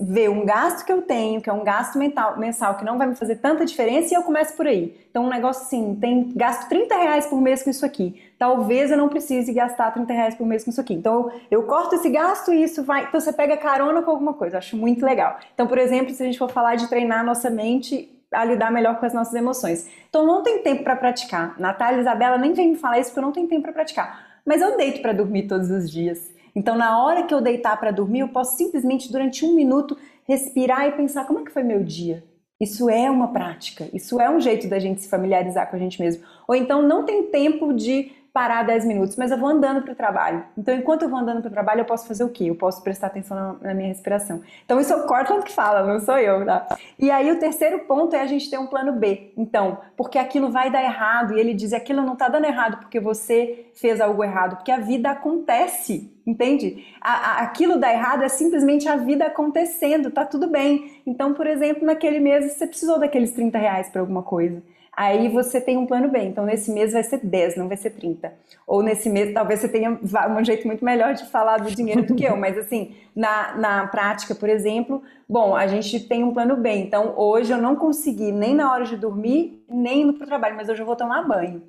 ver um gasto que eu tenho, que é um gasto mental, mensal, que não vai me fazer tanta diferença, e eu começo por aí. Então, um negócio assim, tem gasto 30 reais por mês com isso aqui. Talvez eu não precise gastar 30 reais por mês com isso aqui. Então, eu corto esse gasto e isso vai. Então, você pega carona com alguma coisa. Eu acho muito legal. Então, por exemplo, se a gente for falar de treinar a nossa mente a lidar melhor com as nossas emoções. Então, não tem tempo para praticar. Natália e Isabela nem vem me falar isso porque eu não tenho tempo para praticar. Mas eu deito para dormir todos os dias. Então, na hora que eu deitar para dormir, eu posso simplesmente, durante um minuto, respirar e pensar como é que foi meu dia. Isso é uma prática, isso é um jeito da gente se familiarizar com a gente mesmo. Ou então não tem tempo de parar 10 minutos, mas eu vou andando para o trabalho. Então, enquanto eu vou andando para o trabalho, eu posso fazer o quê? Eu posso prestar atenção na, na, minha respiração. Então, isso é o Cortland que fala, não sou eu, tá? E aí, o terceiro ponto é a gente ter um plano B. Então, porque aquilo vai dar errado, e ele diz, aquilo não está dando errado porque você fez algo errado, porque a vida acontece, entende? A, a, aquilo dá errado é simplesmente a vida acontecendo, tá tudo bem. Então, por exemplo, naquele mês, você precisou daqueles 30 reais para alguma coisa. Aí você tem um plano B. Então, nesse mês vai ser 10, não vai ser 30. Ou nesse mês, talvez você tenha um jeito muito melhor de falar do dinheiro do que eu. Mas, assim, na, na prática, por exemplo, bom, a gente tem um plano B. Então, hoje eu não consegui nem na hora de dormir, nem no trabalho, mas hoje eu vou tomar banho.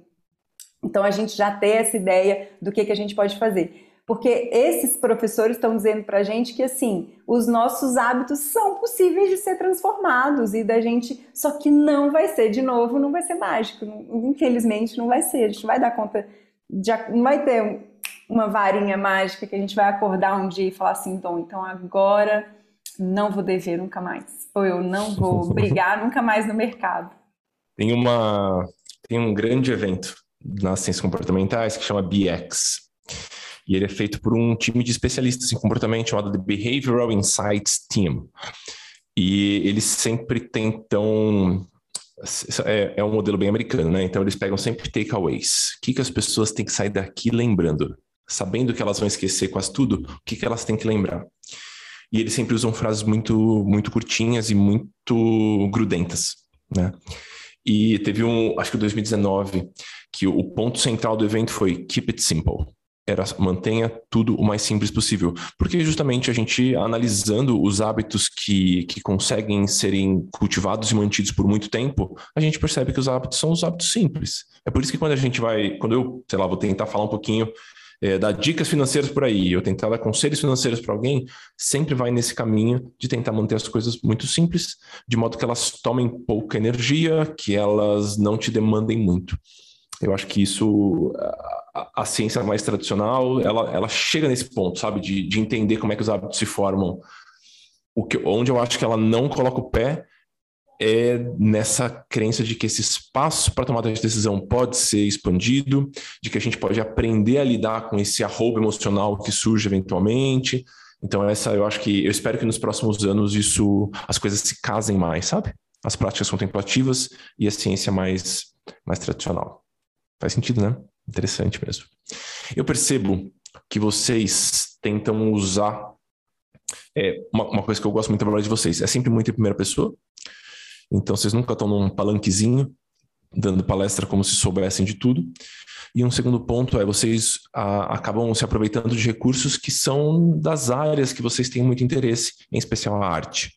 Então, a gente já tem essa ideia do que, que a gente pode fazer. Porque esses professores estão dizendo para a gente que assim os nossos hábitos são possíveis de ser transformados e da gente, só que não vai ser de novo, não vai ser mágico, infelizmente não vai ser. A gente vai dar conta, de, não vai ter uma varinha mágica que a gente vai acordar um dia e falar assim, então, então agora não vou dever nunca mais, ou eu não vou brigar nunca mais no mercado. Tem uma tem um grande evento nas ciências comportamentais que chama BX e ele é feito por um time de especialistas em comportamento chamado The Behavioral Insights Team. E eles sempre tentam. É, é um modelo bem americano, né? Então eles pegam sempre takeaways. O que, que as pessoas têm que sair daqui lembrando? Sabendo que elas vão esquecer quase tudo, o que, que elas têm que lembrar? E eles sempre usam frases muito, muito curtinhas e muito grudentas, né? E teve um, acho que 2019, que o ponto central do evento foi Keep It Simple era mantenha tudo o mais simples possível. Porque justamente a gente, analisando os hábitos que, que conseguem serem cultivados e mantidos por muito tempo, a gente percebe que os hábitos são os hábitos simples. É por isso que quando a gente vai, quando eu, sei lá, vou tentar falar um pouquinho, é, dar dicas financeiras por aí, eu tentar dar conselhos financeiros para alguém, sempre vai nesse caminho de tentar manter as coisas muito simples, de modo que elas tomem pouca energia, que elas não te demandem muito. Eu acho que isso a, a, ciência mais tradicional, ela, ela chega nesse ponto, sabe, de, de entender como é que os hábitos se formam. O que, onde eu acho que ela não coloca o pé é nessa crença de que esse espaço para tomada de decisão pode ser expandido, de que a gente pode aprender a lidar com esse arrobo emocional que surge eventualmente. Então essa eu acho que eu espero que nos próximos anos isso as coisas se casem mais, sabe? As práticas contemplativas e a ciência mais mais tradicional. Faz sentido, né? Interessante mesmo. Eu percebo que vocês tentam usar. É, uma, uma, coisa que eu gosto muito da de vocês é sempre muito em primeira pessoa. Então vocês nunca estão num palanquezinho dando palestra como se soubessem de tudo. E um segundo ponto é vocês a, acabam se aproveitando de recursos que são das áreas que vocês têm muito interesse, em especial a arte.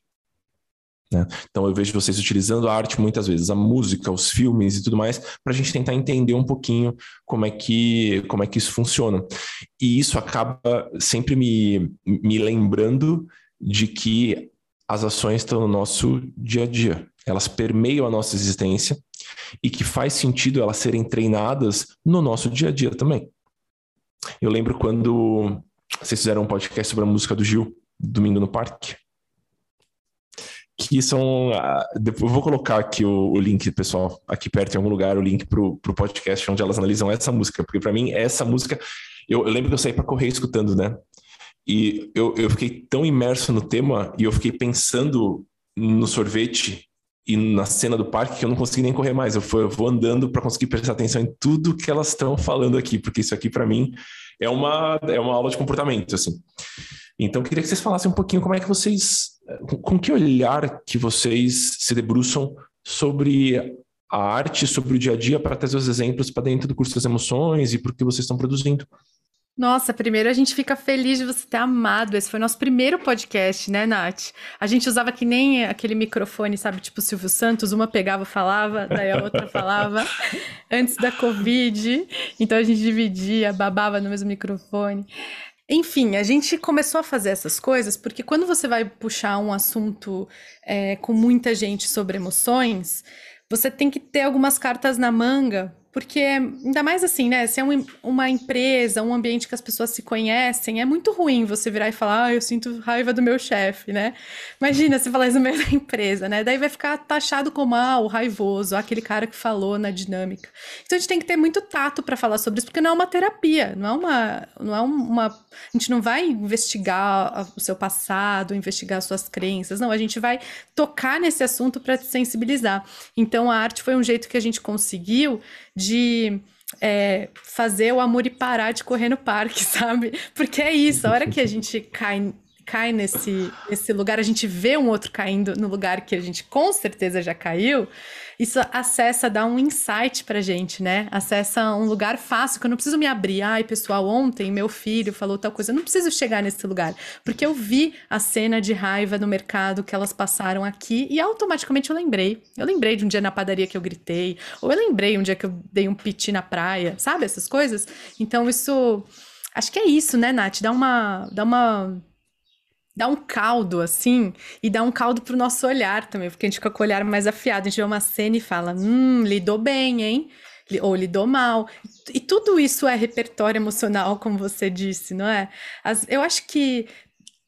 Né? Então eu vejo vocês utilizando a arte muitas vezes, a música, os filmes e tudo mais, para a gente tentar entender um pouquinho como é que como é que isso funciona. E isso acaba sempre me, me lembrando de que as ações estão no nosso dia a dia. Elas permeiam a nossa existência e que faz sentido elas serem treinadas no nosso dia a dia também. Eu lembro quando vocês fizeram um podcast sobre a música do Gil, Domingo no Parque. Que são. Depois eu vou colocar aqui o, o, link, pessoal, aqui perto em algum lugar, o link para o podcast onde elas analisam essa música. Porque para mim, essa música. Eu, eu lembro que eu saí para correr escutando, né? E eu, eu fiquei tão imerso no tema e eu fiquei pensando no sorvete e na cena do parque que eu não consegui nem correr mais. Eu, fui, eu vou andando para conseguir prestar atenção em tudo que elas estão falando aqui, porque isso aqui para mim é uma, é uma aula de comportamento, assim. Então, queria que vocês falassem um pouquinho como é que vocês, com, que olhar que vocês se debruçam sobre a arte, sobre o dia a dia, para trazer os exemplos para dentro do curso das emoções e por que vocês estão produzindo. Nossa, primeiro a gente fica feliz de você ter amado. Esse foi o nosso primeiro podcast, né, Nath? A gente usava que nem aquele microfone, sabe, tipo Silvio Santos, uma pegava, falava, daí a outra falava, antes da Covid. Então a gente dividia, babava no mesmo microfone. Enfim, a gente começou a fazer essas coisas porque quando você vai puxar um assunto é, com muita gente sobre emoções, você tem que ter algumas cartas na manga porque, ainda mais assim, né? Se é um, uma empresa, um ambiente que as pessoas se conhecem, é muito ruim você virar e falar, ah, eu sinto raiva do meu chefe, né? Imagina se falar isso no meio da empresa, né? Daí vai ficar taxado como, ah, o raivoso, aquele cara que falou na dinâmica. Então a gente tem que ter muito tato para falar sobre isso, porque não é uma terapia, não é uma. Não é uma a gente não vai investigar o seu passado, investigar as suas crenças, não, a gente vai tocar nesse assunto para te sensibilizar. Então a arte foi um jeito que a gente conseguiu de é, fazer o amor e parar de correr no parque, sabe? Porque é isso, a hora que a gente cai cai nesse, nesse lugar, a gente vê um outro caindo no lugar que a gente com certeza já caiu, isso acessa, dá um insight pra gente, né? Acessa um lugar fácil, que eu não preciso me abrir. Ai, pessoal, ontem meu filho falou tal coisa. Eu não preciso chegar nesse lugar, porque eu vi a cena de raiva no mercado que elas passaram aqui e automaticamente eu lembrei. Eu lembrei de um dia na padaria que eu gritei, ou eu lembrei um dia que eu dei um piti na praia, sabe? Essas coisas. Então, isso. Acho que é isso, né, Nath? Dá uma. Dá uma dá um caldo, assim, e dá um caldo pro nosso olhar também, porque a gente fica com o olhar mais afiado. A gente vê uma cena e fala, hum, lidou bem, hein? Ou lidou mal. E tudo isso é repertório emocional, como você disse, não é? As, eu acho que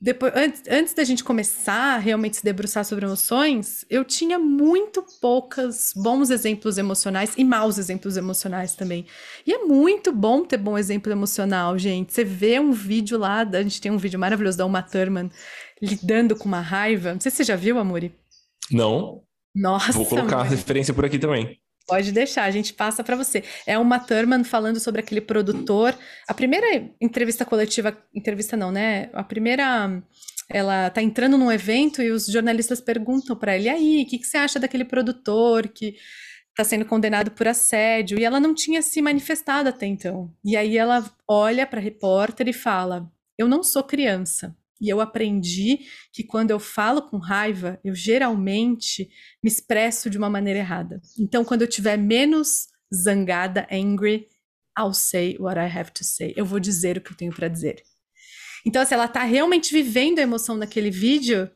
depois, antes, antes da gente começar a realmente se debruçar sobre emoções, eu tinha muito poucos bons exemplos emocionais e maus exemplos emocionais também. E é muito bom ter bom exemplo emocional, gente. Você vê um vídeo lá, a gente tem um vídeo maravilhoso da Uma Thurman lidando com uma raiva. Não sei se você já viu, Amori. Não. Nossa. Vou colocar a referência por aqui também. Pode deixar, a gente passa para você. É uma Thurman falando sobre aquele produtor. A primeira entrevista coletiva, entrevista não, né? A primeira, ela tá entrando num evento e os jornalistas perguntam para ele: aí, o que, que você acha daquele produtor que está sendo condenado por assédio? E ela não tinha se manifestado até então. E aí ela olha para a repórter e fala: eu não sou criança. E eu aprendi que quando eu falo com raiva, eu geralmente me expresso de uma maneira errada. Então, quando eu tiver menos zangada, angry, I'll say what I have to say. Eu vou dizer o que eu tenho para dizer. Então, se assim, ela tá realmente vivendo a emoção naquele vídeo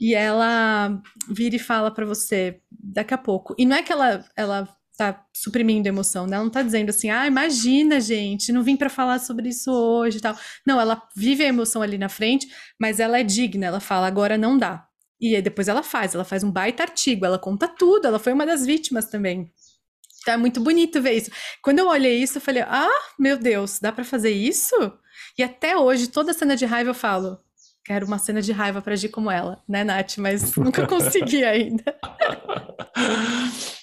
e ela vira e fala para você daqui a pouco. E não é que ela ela tá suprimindo a emoção, né? Ela não tá dizendo assim, ah, imagina, gente, não vim para falar sobre isso hoje e tal. Não, ela vive a emoção ali na frente, mas ela é digna, ela fala, agora não dá. E aí depois ela faz, ela faz um baita artigo, ela conta tudo, ela foi uma das vítimas também. Então é muito bonito ver isso. Quando eu olhei isso, eu falei, ah, meu Deus, dá para fazer isso? E até hoje, toda cena de raiva eu falo, quero uma cena de raiva para agir como ela, né, Nath? Mas nunca consegui ainda.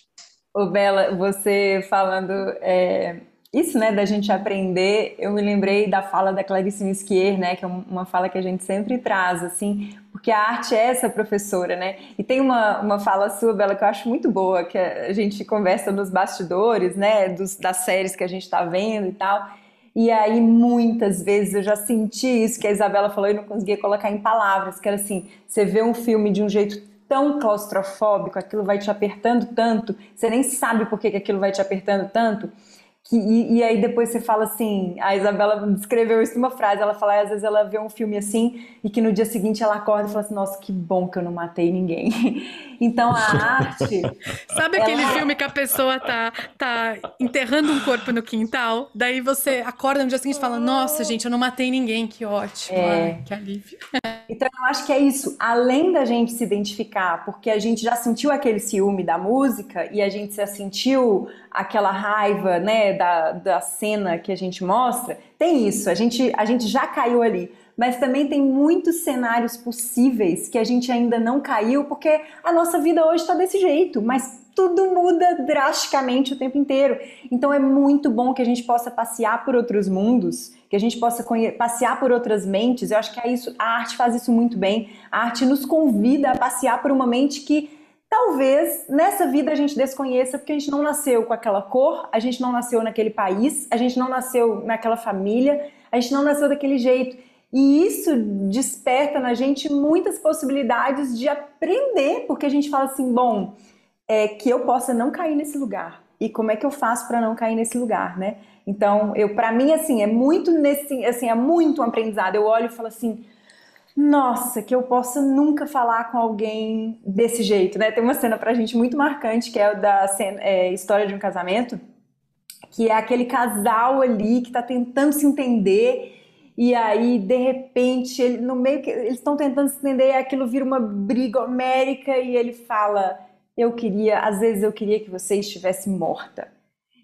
Ô, Bela, você falando é, isso, né, da gente aprender, eu me lembrei da fala da Clarice Nisquier, né, que é uma fala que a gente sempre traz, assim, porque a arte é essa professora, né? E tem uma, uma fala sua, Bela, que eu acho muito boa, que a gente conversa nos bastidores, né, dos, das séries que a gente está vendo e tal. E aí, muitas vezes eu já senti isso que a Isabela falou e não conseguia colocar em palavras, que era assim: você vê um filme de um jeito tão claustrofóbico, aquilo vai te apertando tanto, você nem sabe por que, aquilo vai te apertando tanto, que, e, e, aí depois você fala assim, a Isabela descreveu isso numa frase, ela fala, às vezes ela vê um filme assim e que no dia seguinte ela acorda e fala assim, nossa, que bom que eu não matei ninguém. Então a arte... Sabe ela... aquele filme que a pessoa tá, tá enterrando um corpo no quintal, daí você acorda no dia seguinte e fala, nossa, gente, eu não matei ninguém, que ótimo, é... Ai, que alívio. Então eu acho que é isso, além da gente se identificar, porque a gente já sentiu aquele ciúme da música e a gente já sentiu aquela raiva, né, da, da cena que a gente mostra, tem isso, a gente, a gente já caiu ali. Mas também tem muitos cenários possíveis que a gente ainda não caiu, porque a nossa vida hoje está desse jeito, mas tudo muda drasticamente o tempo inteiro. Então é muito bom que a gente possa passear por outros mundos, que a gente possa passear por outras mentes. Eu acho que é isso, a arte faz isso muito bem. A arte nos convida a passear por uma mente que Talvez nessa vida a gente desconheça porque a gente não nasceu com aquela cor, a gente não nasceu naquele país, a gente não nasceu naquela família, a gente não nasceu daquele jeito. E isso desperta na gente muitas possibilidades de aprender, porque a gente fala assim, bom, é que eu possa não cair nesse lugar. E como é que eu faço para não cair nesse lugar, né? Então, eu para mim assim, é muito nesse, assim, é muito um aprendizado. Eu olho e falo assim, nossa, que eu possa nunca falar com alguém desse jeito, né? Tem uma cena pra gente muito marcante, que é da cena, é, história de um casamento, que é aquele casal ali que tá tentando se entender e aí de repente ele no meio que eles estão tentando se entender e aquilo vira uma briga homérica e ele fala eu queria às vezes eu queria que você estivesse morta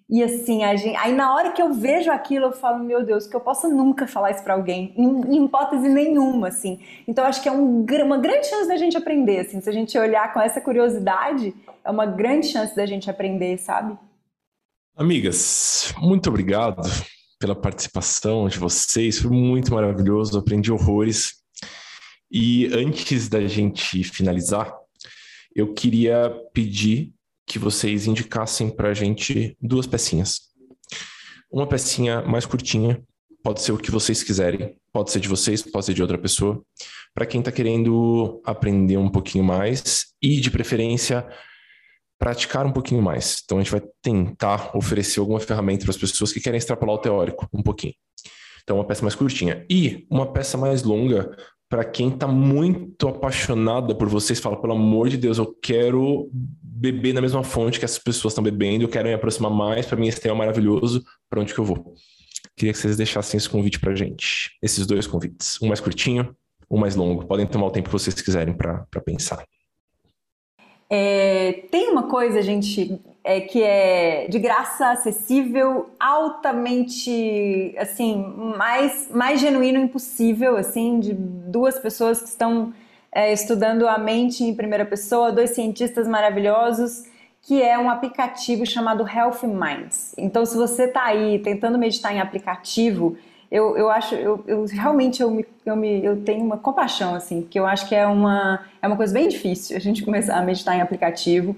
e assim, gente, aí na hora que eu vejo aquilo, eu falo, meu Deus, que eu possa nunca falar isso para alguém, em, em, hipótese nenhuma, assim. Então acho que é um, uma grande chance da gente aprender, assim. Se a gente olhar com essa curiosidade, é uma grande chance da gente aprender, sabe? Amigas, muito obrigado pela participação de vocês, foi muito maravilhoso, aprendi horrores. E antes da gente finalizar, eu queria pedir que vocês indicassem para a gente duas pecinhas. Uma pecinha mais curtinha, pode ser o que vocês quiserem, pode ser de vocês, pode ser de outra pessoa, para quem está querendo aprender um pouquinho mais e, de preferência, praticar um pouquinho mais. Então, a gente vai tentar oferecer alguma ferramenta para as pessoas que querem extrapolar o teórico um pouquinho. Então, uma peça mais curtinha. E uma peça mais longa para quem está muito apaixonada por vocês, fala, pelo amor de Deus, eu quero beber na mesma fonte que essas pessoas estão bebendo, eu quero me aproximar mais, para mim esse tema é maravilhoso, para onde que eu vou? Queria que vocês deixassem esse convite para gente, esses dois convites, um mais curtinho, um mais longo, podem tomar o tempo que vocês quiserem para pensar. É, tem uma coisa, gente, é, que é de graça, acessível, altamente, assim, mais, mais genuíno impossível, assim, de duas pessoas que estão é, estudando a mente em primeira pessoa, dois cientistas maravilhosos, que é um aplicativo chamado Health Minds. Então, se você está aí tentando meditar em aplicativo, eu, eu acho, eu, eu realmente eu, me, eu, me, eu tenho uma compaixão, assim, porque eu acho que é uma, é uma coisa bem difícil a gente começar a meditar em aplicativo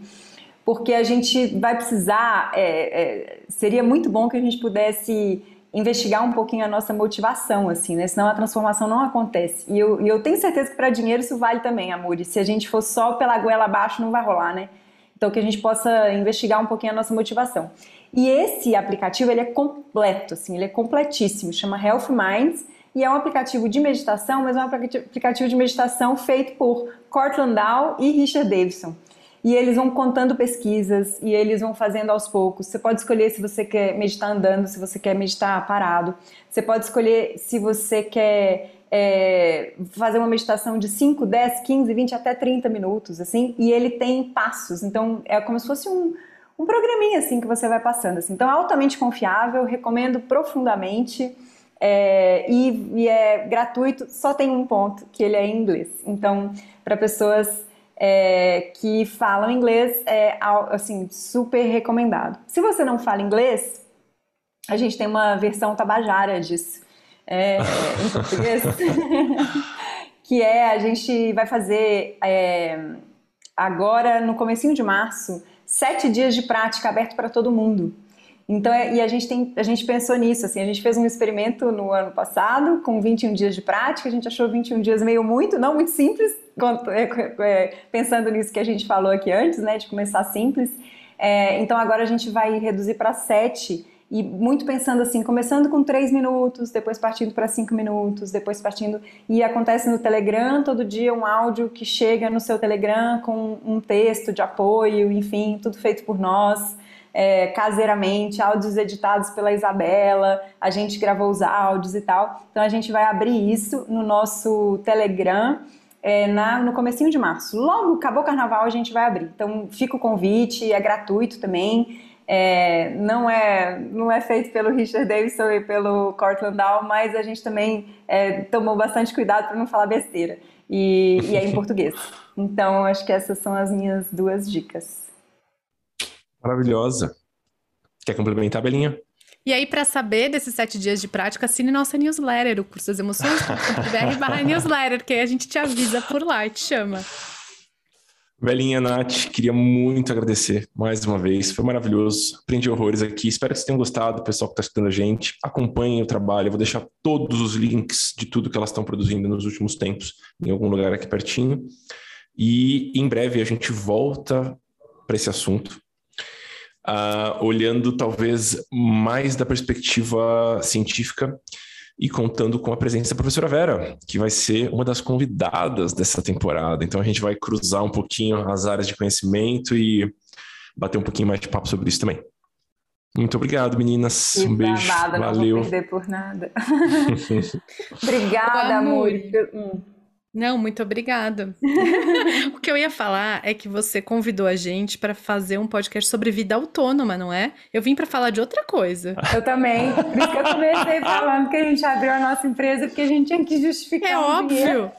porque a gente vai precisar. É, é, seria muito bom que a gente pudesse investigar um pouquinho a nossa motivação, assim, né? Senão a transformação não acontece. E eu, e eu tenho certeza que para dinheiro isso vale também, Amor. E se a gente for só pela goela abaixo, não vai rolar, né? Então que a gente possa investigar um pouquinho a nossa motivação. E esse aplicativo, ele é completo, assim, ele é completíssimo. Chama Health Minds e é um aplicativo de meditação, mas é um aplicativo de meditação feito por Cortland Dow e Richard Davidson e eles vão contando pesquisas e eles vão fazendo aos poucos. Você pode escolher se você quer meditar andando, se você quer meditar parado. Você pode escolher se você quer é, fazer uma meditação de 5, 10, 15, 20 até 30 minutos, assim, e ele tem passos. Então é como se fosse um, um programinha assim que você vai passando. Assim. Então é altamente confiável, recomendo profundamente. É, e, e é gratuito, só tem um ponto, que ele é em inglês. Então, para pessoas é, que falam inglês, é assim, super recomendado. Se você não fala inglês, a gente tem uma versão tabajara disso, é, em português, que é a gente vai fazer é, agora, no comecinho de março, sete dias de prática aberto para todo mundo. Então, é, e a gente, tem, a gente pensou nisso, assim, a gente fez um experimento no ano passado com 21 dias de prática, a gente achou 21 dias meio muito, não muito simples, é, é, pensando nisso que a gente falou aqui antes, né, de começar simples. É, então agora a gente vai reduzir para sete e muito pensando assim, começando com três minutos, depois partindo para cinco minutos, depois partindo. E acontece no Telegram todo dia um áudio que chega no seu Telegram com um texto de apoio, enfim, tudo feito por nós é, caseiramente, áudios editados pela Isabela, a gente gravou os áudios e tal. Então a gente vai abrir isso no nosso Telegram é, na, no comecinho de março. Logo, acabou o carnaval, a gente vai abrir. Então fica o convite, é gratuito também. É, não, é, não é feito pelo Richard Davidson e pelo Cortland Dow, mas a gente também é, tomou bastante cuidado para não falar besteira. E, e é em português. Então, acho que essas são as minhas duas dicas. Maravilhosa. Quer complementar, Belinha? E aí, para saber desses sete dias de prática, assine nossa newsletter, o curso das emoções.br barra newsletter, que aí a gente te avisa por lá e te chama. Belinha, Nath, queria muito agradecer mais uma vez. Foi maravilhoso. Aprendi horrores aqui. Espero que vocês tenham gostado, pessoal que está escutando a gente. Acompanhem o trabalho. Eu vou deixar todos os links de tudo que elas estão produzindo nos últimos tempos em algum lugar aqui pertinho. E em breve a gente volta para esse assunto uh, olhando talvez mais da perspectiva científica e contando com a presença da professora Vera, que vai ser uma das convidadas dessa temporada. Então a gente vai cruzar um pouquinho as áreas de conhecimento e bater um pouquinho mais de papo sobre isso também. Muito obrigado, meninas. Um beijo. Nada, Valeu. Não vou perder por nada. Obrigada, amor. Hum. Não, muito obrigada. o que eu ia falar é que você convidou a gente para fazer um podcast sobre vida autônoma, não é? Eu vim para falar de outra coisa. Eu também. Por isso que eu comecei falando que a gente abriu a nossa empresa porque a gente tinha que justificar. É um óbvio. Dinheiro.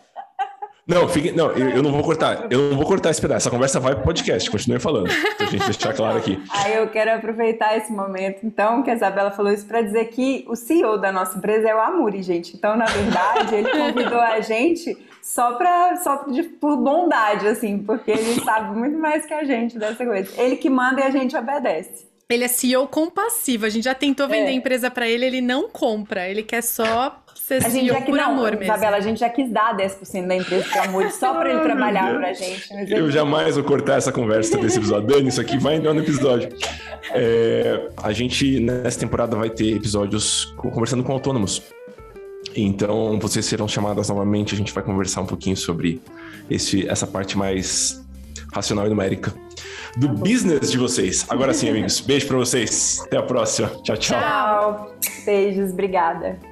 Não, fique, não eu, eu, não vou cortar. Eu não vou cortar esse pedaço. Essa conversa vai pro podcast, continue falando. Pra gente deixar claro aqui. Aí eu quero aproveitar esse momento, então, que a Isabela falou isso para dizer que o CEO da nossa empresa é o Amuri, gente. Então, na verdade, ele convidou a gente só pra, só de, por bondade, assim, porque ele sabe muito mais que a gente dessa coisa. Ele que manda e a gente obedece. Ele é CEO compassivo. A gente já tentou vender é. a empresa para ele, ele não compra. Ele quer só ser a gente CEO já que, por não, amor mesmo. Isabela, a gente já quis dar 10% da empresa por amor, só para ele trabalhar pra gente. Eu jamais vou cortar essa conversa desse episódio. Dani, isso aqui vai entrar no episódio. É, a gente, nessa temporada, vai ter episódios conversando com autônomos. Então, vocês serão chamadas novamente. A gente vai conversar um pouquinho sobre esse, essa parte mais racional e numérica do business de vocês. Agora sim, amigos. Beijo para vocês. Até a próxima. Tchau, tchau. Tchau. Beijos. Obrigada.